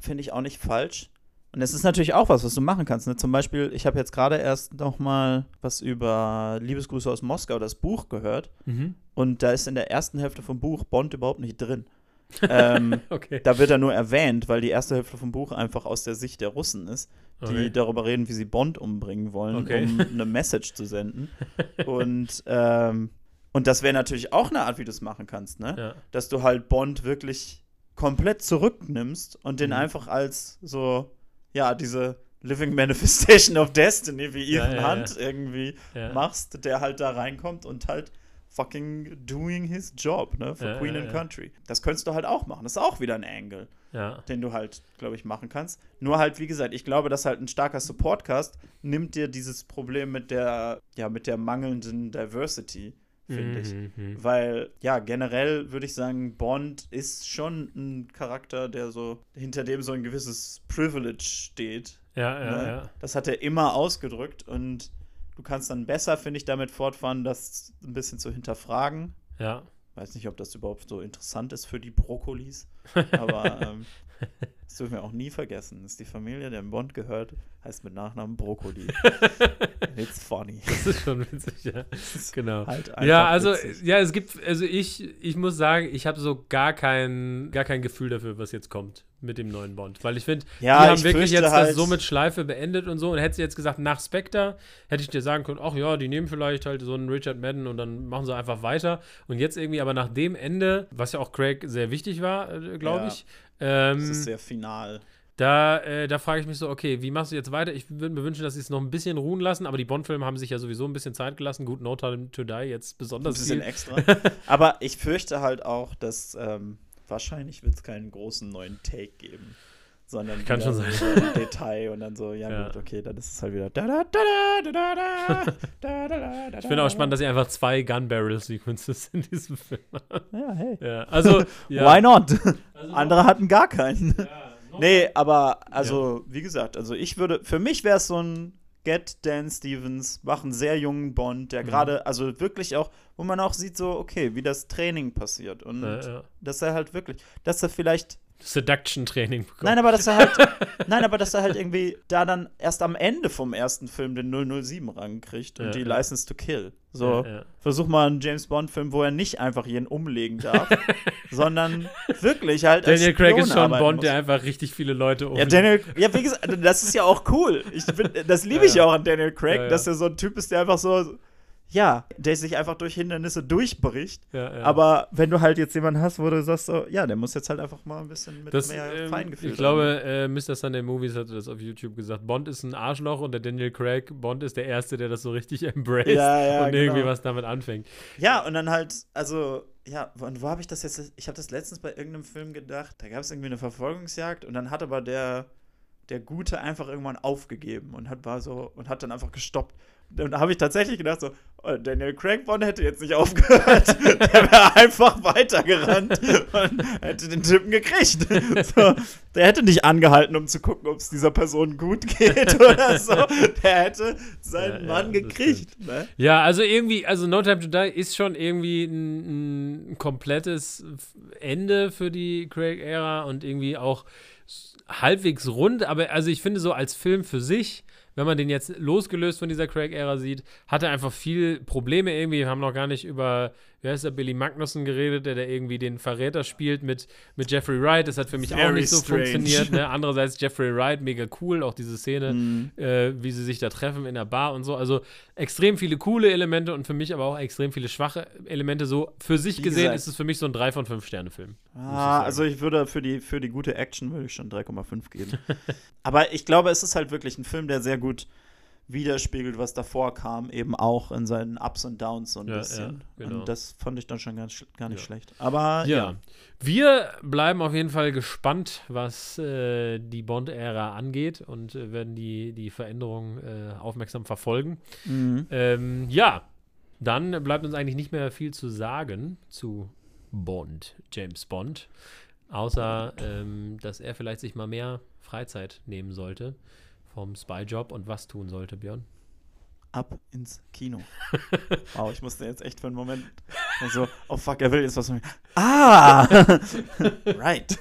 finde ich, auch nicht falsch. Und es ist natürlich auch was, was du machen kannst. Ne? Zum Beispiel, ich habe jetzt gerade erst noch mal was über Liebesgrüße aus Moskau, das Buch gehört. Mhm. Und da ist in der ersten Hälfte vom Buch Bond überhaupt nicht drin. [LAUGHS] ähm, Okay. da wird er nur erwähnt, weil die erste Hälfte vom Buch einfach aus der Sicht der Russen ist, die Okay. darüber reden, wie sie Bond umbringen wollen, Okay. um eine Message zu senden. [LAUGHS] Und, ähm, und das wäre natürlich auch eine Art, wie du es machen kannst, ne? Ja. Dass du halt Bond wirklich komplett zurücknimmst und den Mhm. einfach als so, ja, diese Living Manifestation of Destiny wie Ja, Ethan ja, Hunt irgendwie Ja. machst, der halt da reinkommt und halt fucking doing his job, ne, für Ja, Queen ja, and ja. Country. Das könntest du halt auch machen. Das ist auch wieder ein Angle, ja. den du halt, glaube ich, machen kannst. Nur halt, wie gesagt, ich glaube, dass halt ein starker Supportcast nimmt dir dieses Problem mit der, ja, mit der mangelnden Diversity, finde ich. Mhm, mhm. Weil, ja, generell würde ich sagen, Bond ist schon ein Charakter, der so, hinter dem so ein gewisses Privilege steht. Ja, ja, ne? ja. Das hat er immer ausgedrückt und du kannst dann besser, finde ich, damit fortfahren, das ein bisschen zu hinterfragen. Ja. Weiß nicht, ob das überhaupt so interessant ist für die Brokkolis, [LAUGHS] aber ähm, [LAUGHS] das dürfen wir auch nie vergessen. Das ist die Familie, der Bond gehört, heißt mit Nachnamen Brokkoli. [LAUGHS] It's funny. Das ist schon witzig, ja. Genau. Halt Ja, also, witzig. ja, es gibt, also ich, ich muss sagen, ich habe so gar kein, gar kein Gefühl dafür, was jetzt kommt mit dem neuen Bond. Weil ich finde, Ja, die haben ich wirklich jetzt das halt- so mit Schleife beendet und so. Und hättest du jetzt gesagt, nach Spectre, hätte ich dir sagen können, ach ja, die nehmen vielleicht halt so einen Richard Madden und dann machen sie einfach weiter. Und jetzt irgendwie aber nach dem Ende, was ja auch Craig sehr wichtig war, äh, glaube Ja. ich, ähm, Das ist sehr final. da, äh, da frage ich mich so, okay, wie machst du jetzt weiter? Ich würde mir wünschen, dass sie es noch ein bisschen ruhen lassen, aber die Bond-Filme haben sich ja sowieso ein bisschen Zeit gelassen. Gut, No Time to Die jetzt Ein besonders bisschen viel. extra. [LAUGHS] Aber ich fürchte halt auch, dass ähm, wahrscheinlich wird es keinen großen neuen Take geben sondern Kann schon sein. So Detail und dann so, ja, ja, gut, okay, dann ist es halt wieder. ich bin auch spannend, dass ihr einfach zwei Gun Barrel Sequences in diesem Film [LAUGHS] haben. Ja, hey. Ja, also, [LAUGHS] ja. why not? Also, [LAUGHS] Andere hatten gar keinen. nee, aber, also, wie gesagt, also ich würde, für mich wäre es so ein Get Dan Stevens, mach einen sehr jungen Bond, der mhm. gerade, mhm. also wirklich auch, wo man auch sieht, so, okay, wie das Training passiert und ja, ja. dass er halt wirklich, dass er vielleicht Seduction-Training bekommen. Nein, aber dass er halt, [LAUGHS] nein, aber dass er halt irgendwie da dann erst am Ende vom ersten Film den 007-Rang kriegt und Ja, die ja. License to Kill. So, Ja, versuch mal einen James Bond-Film, wo er nicht einfach jeden umlegen darf, [LAUGHS] sondern wirklich halt Daniel Craig ist schon Bond, muss. der einfach richtig viele Leute um. Ja, Daniel, ja, wie gesagt, das ist ja auch cool. Ich bin, das liebe ich Ja, auch an Daniel Craig, dass er so ein Typ ist, der einfach so, ja, der sich einfach durch Hindernisse durchbricht. ja, ja. Aber wenn du halt jetzt jemanden hast, wo du sagst, so, ja, der muss jetzt halt einfach mal ein bisschen mit Das, mehr ähm, Feingefühl. ich glaube, äh, Mr. Sunday Movies hatte das auf YouTube gesagt. Bond ist ein Arschloch und der Daniel Craig, Bond ist der Erste, der das so richtig [LAUGHS] embraced Ja, und irgendwie genau. was damit anfängt. Ja, und dann halt, also, ja, und wo habe ich das jetzt? Ich habe das letztens bei irgendeinem Film gedacht. Da gab es irgendwie eine Verfolgungsjagd und dann hat aber der, der Gute einfach irgendwann aufgegeben und hat war so und hat dann einfach gestoppt. Und da habe ich tatsächlich gedacht, so, oh, Daniel Craig Bond hätte jetzt nicht aufgehört. [LAUGHS] der wäre einfach weitergerannt und hätte den Typen gekriegt. [LAUGHS] So, der hätte nicht angehalten, um zu gucken, ob es dieser Person gut geht [LAUGHS] oder so. Der hätte seinen Ja, Mann ja, gekriegt. Ne? Ja, also irgendwie, also No Time to Die ist schon irgendwie ein, ein komplettes Ende für die Craig-Ära und irgendwie auch halbwegs rund, aber also ich finde so als Film für sich, wenn man den jetzt losgelöst von dieser Craig-Ära sieht, hat er einfach viel Probleme irgendwie. Wir haben noch gar nicht über, wie heißt der, Billy Magnussen geredet, der da irgendwie den Verräter spielt mit, mit Jeffrey Wright. Das hat für mich auch Very nicht so strange. funktioniert. Ne? [LAUGHS] Andererseits Jeffrey Wright, mega cool, auch diese Szene Mhm. äh, wie sie sich da treffen in der Bar und so. Also extrem viele coole Elemente und für mich aber auch extrem viele schwache Elemente. So für sich Wie gesehen gesagt- ist es für mich so ein 3 von 5 Sterne Film. Ah, also ich würde für die, für die gute Action würde ich schon 3,5 geben. [LAUGHS] Aber ich glaube, es ist halt wirklich ein Film, der sehr gut widerspiegelt, was davor kam, eben auch in seinen Ups und Downs so ein Ja, bisschen. ja, genau. Und das fand ich dann schon ganz, gar nicht Ja. schlecht. Aber Ja. ja. Wir bleiben auf jeden Fall gespannt, was äh, die Bond-Ära angeht und äh, werden die, die Veränderungen äh, aufmerksam verfolgen. Mhm. Ähm, ja, dann bleibt uns eigentlich nicht mehr viel zu sagen zu Bond, James Bond. Außer, ähm, dass er vielleicht sich mal mehr Freizeit nehmen sollte vom Spy-Job und was tun sollte, Björn. Ab ins Kino. [LAUGHS] wow, ich musste jetzt echt für einen Moment so, oh fuck, er will jetzt was von mir. Ah! [LAUGHS] [LAUGHS] right.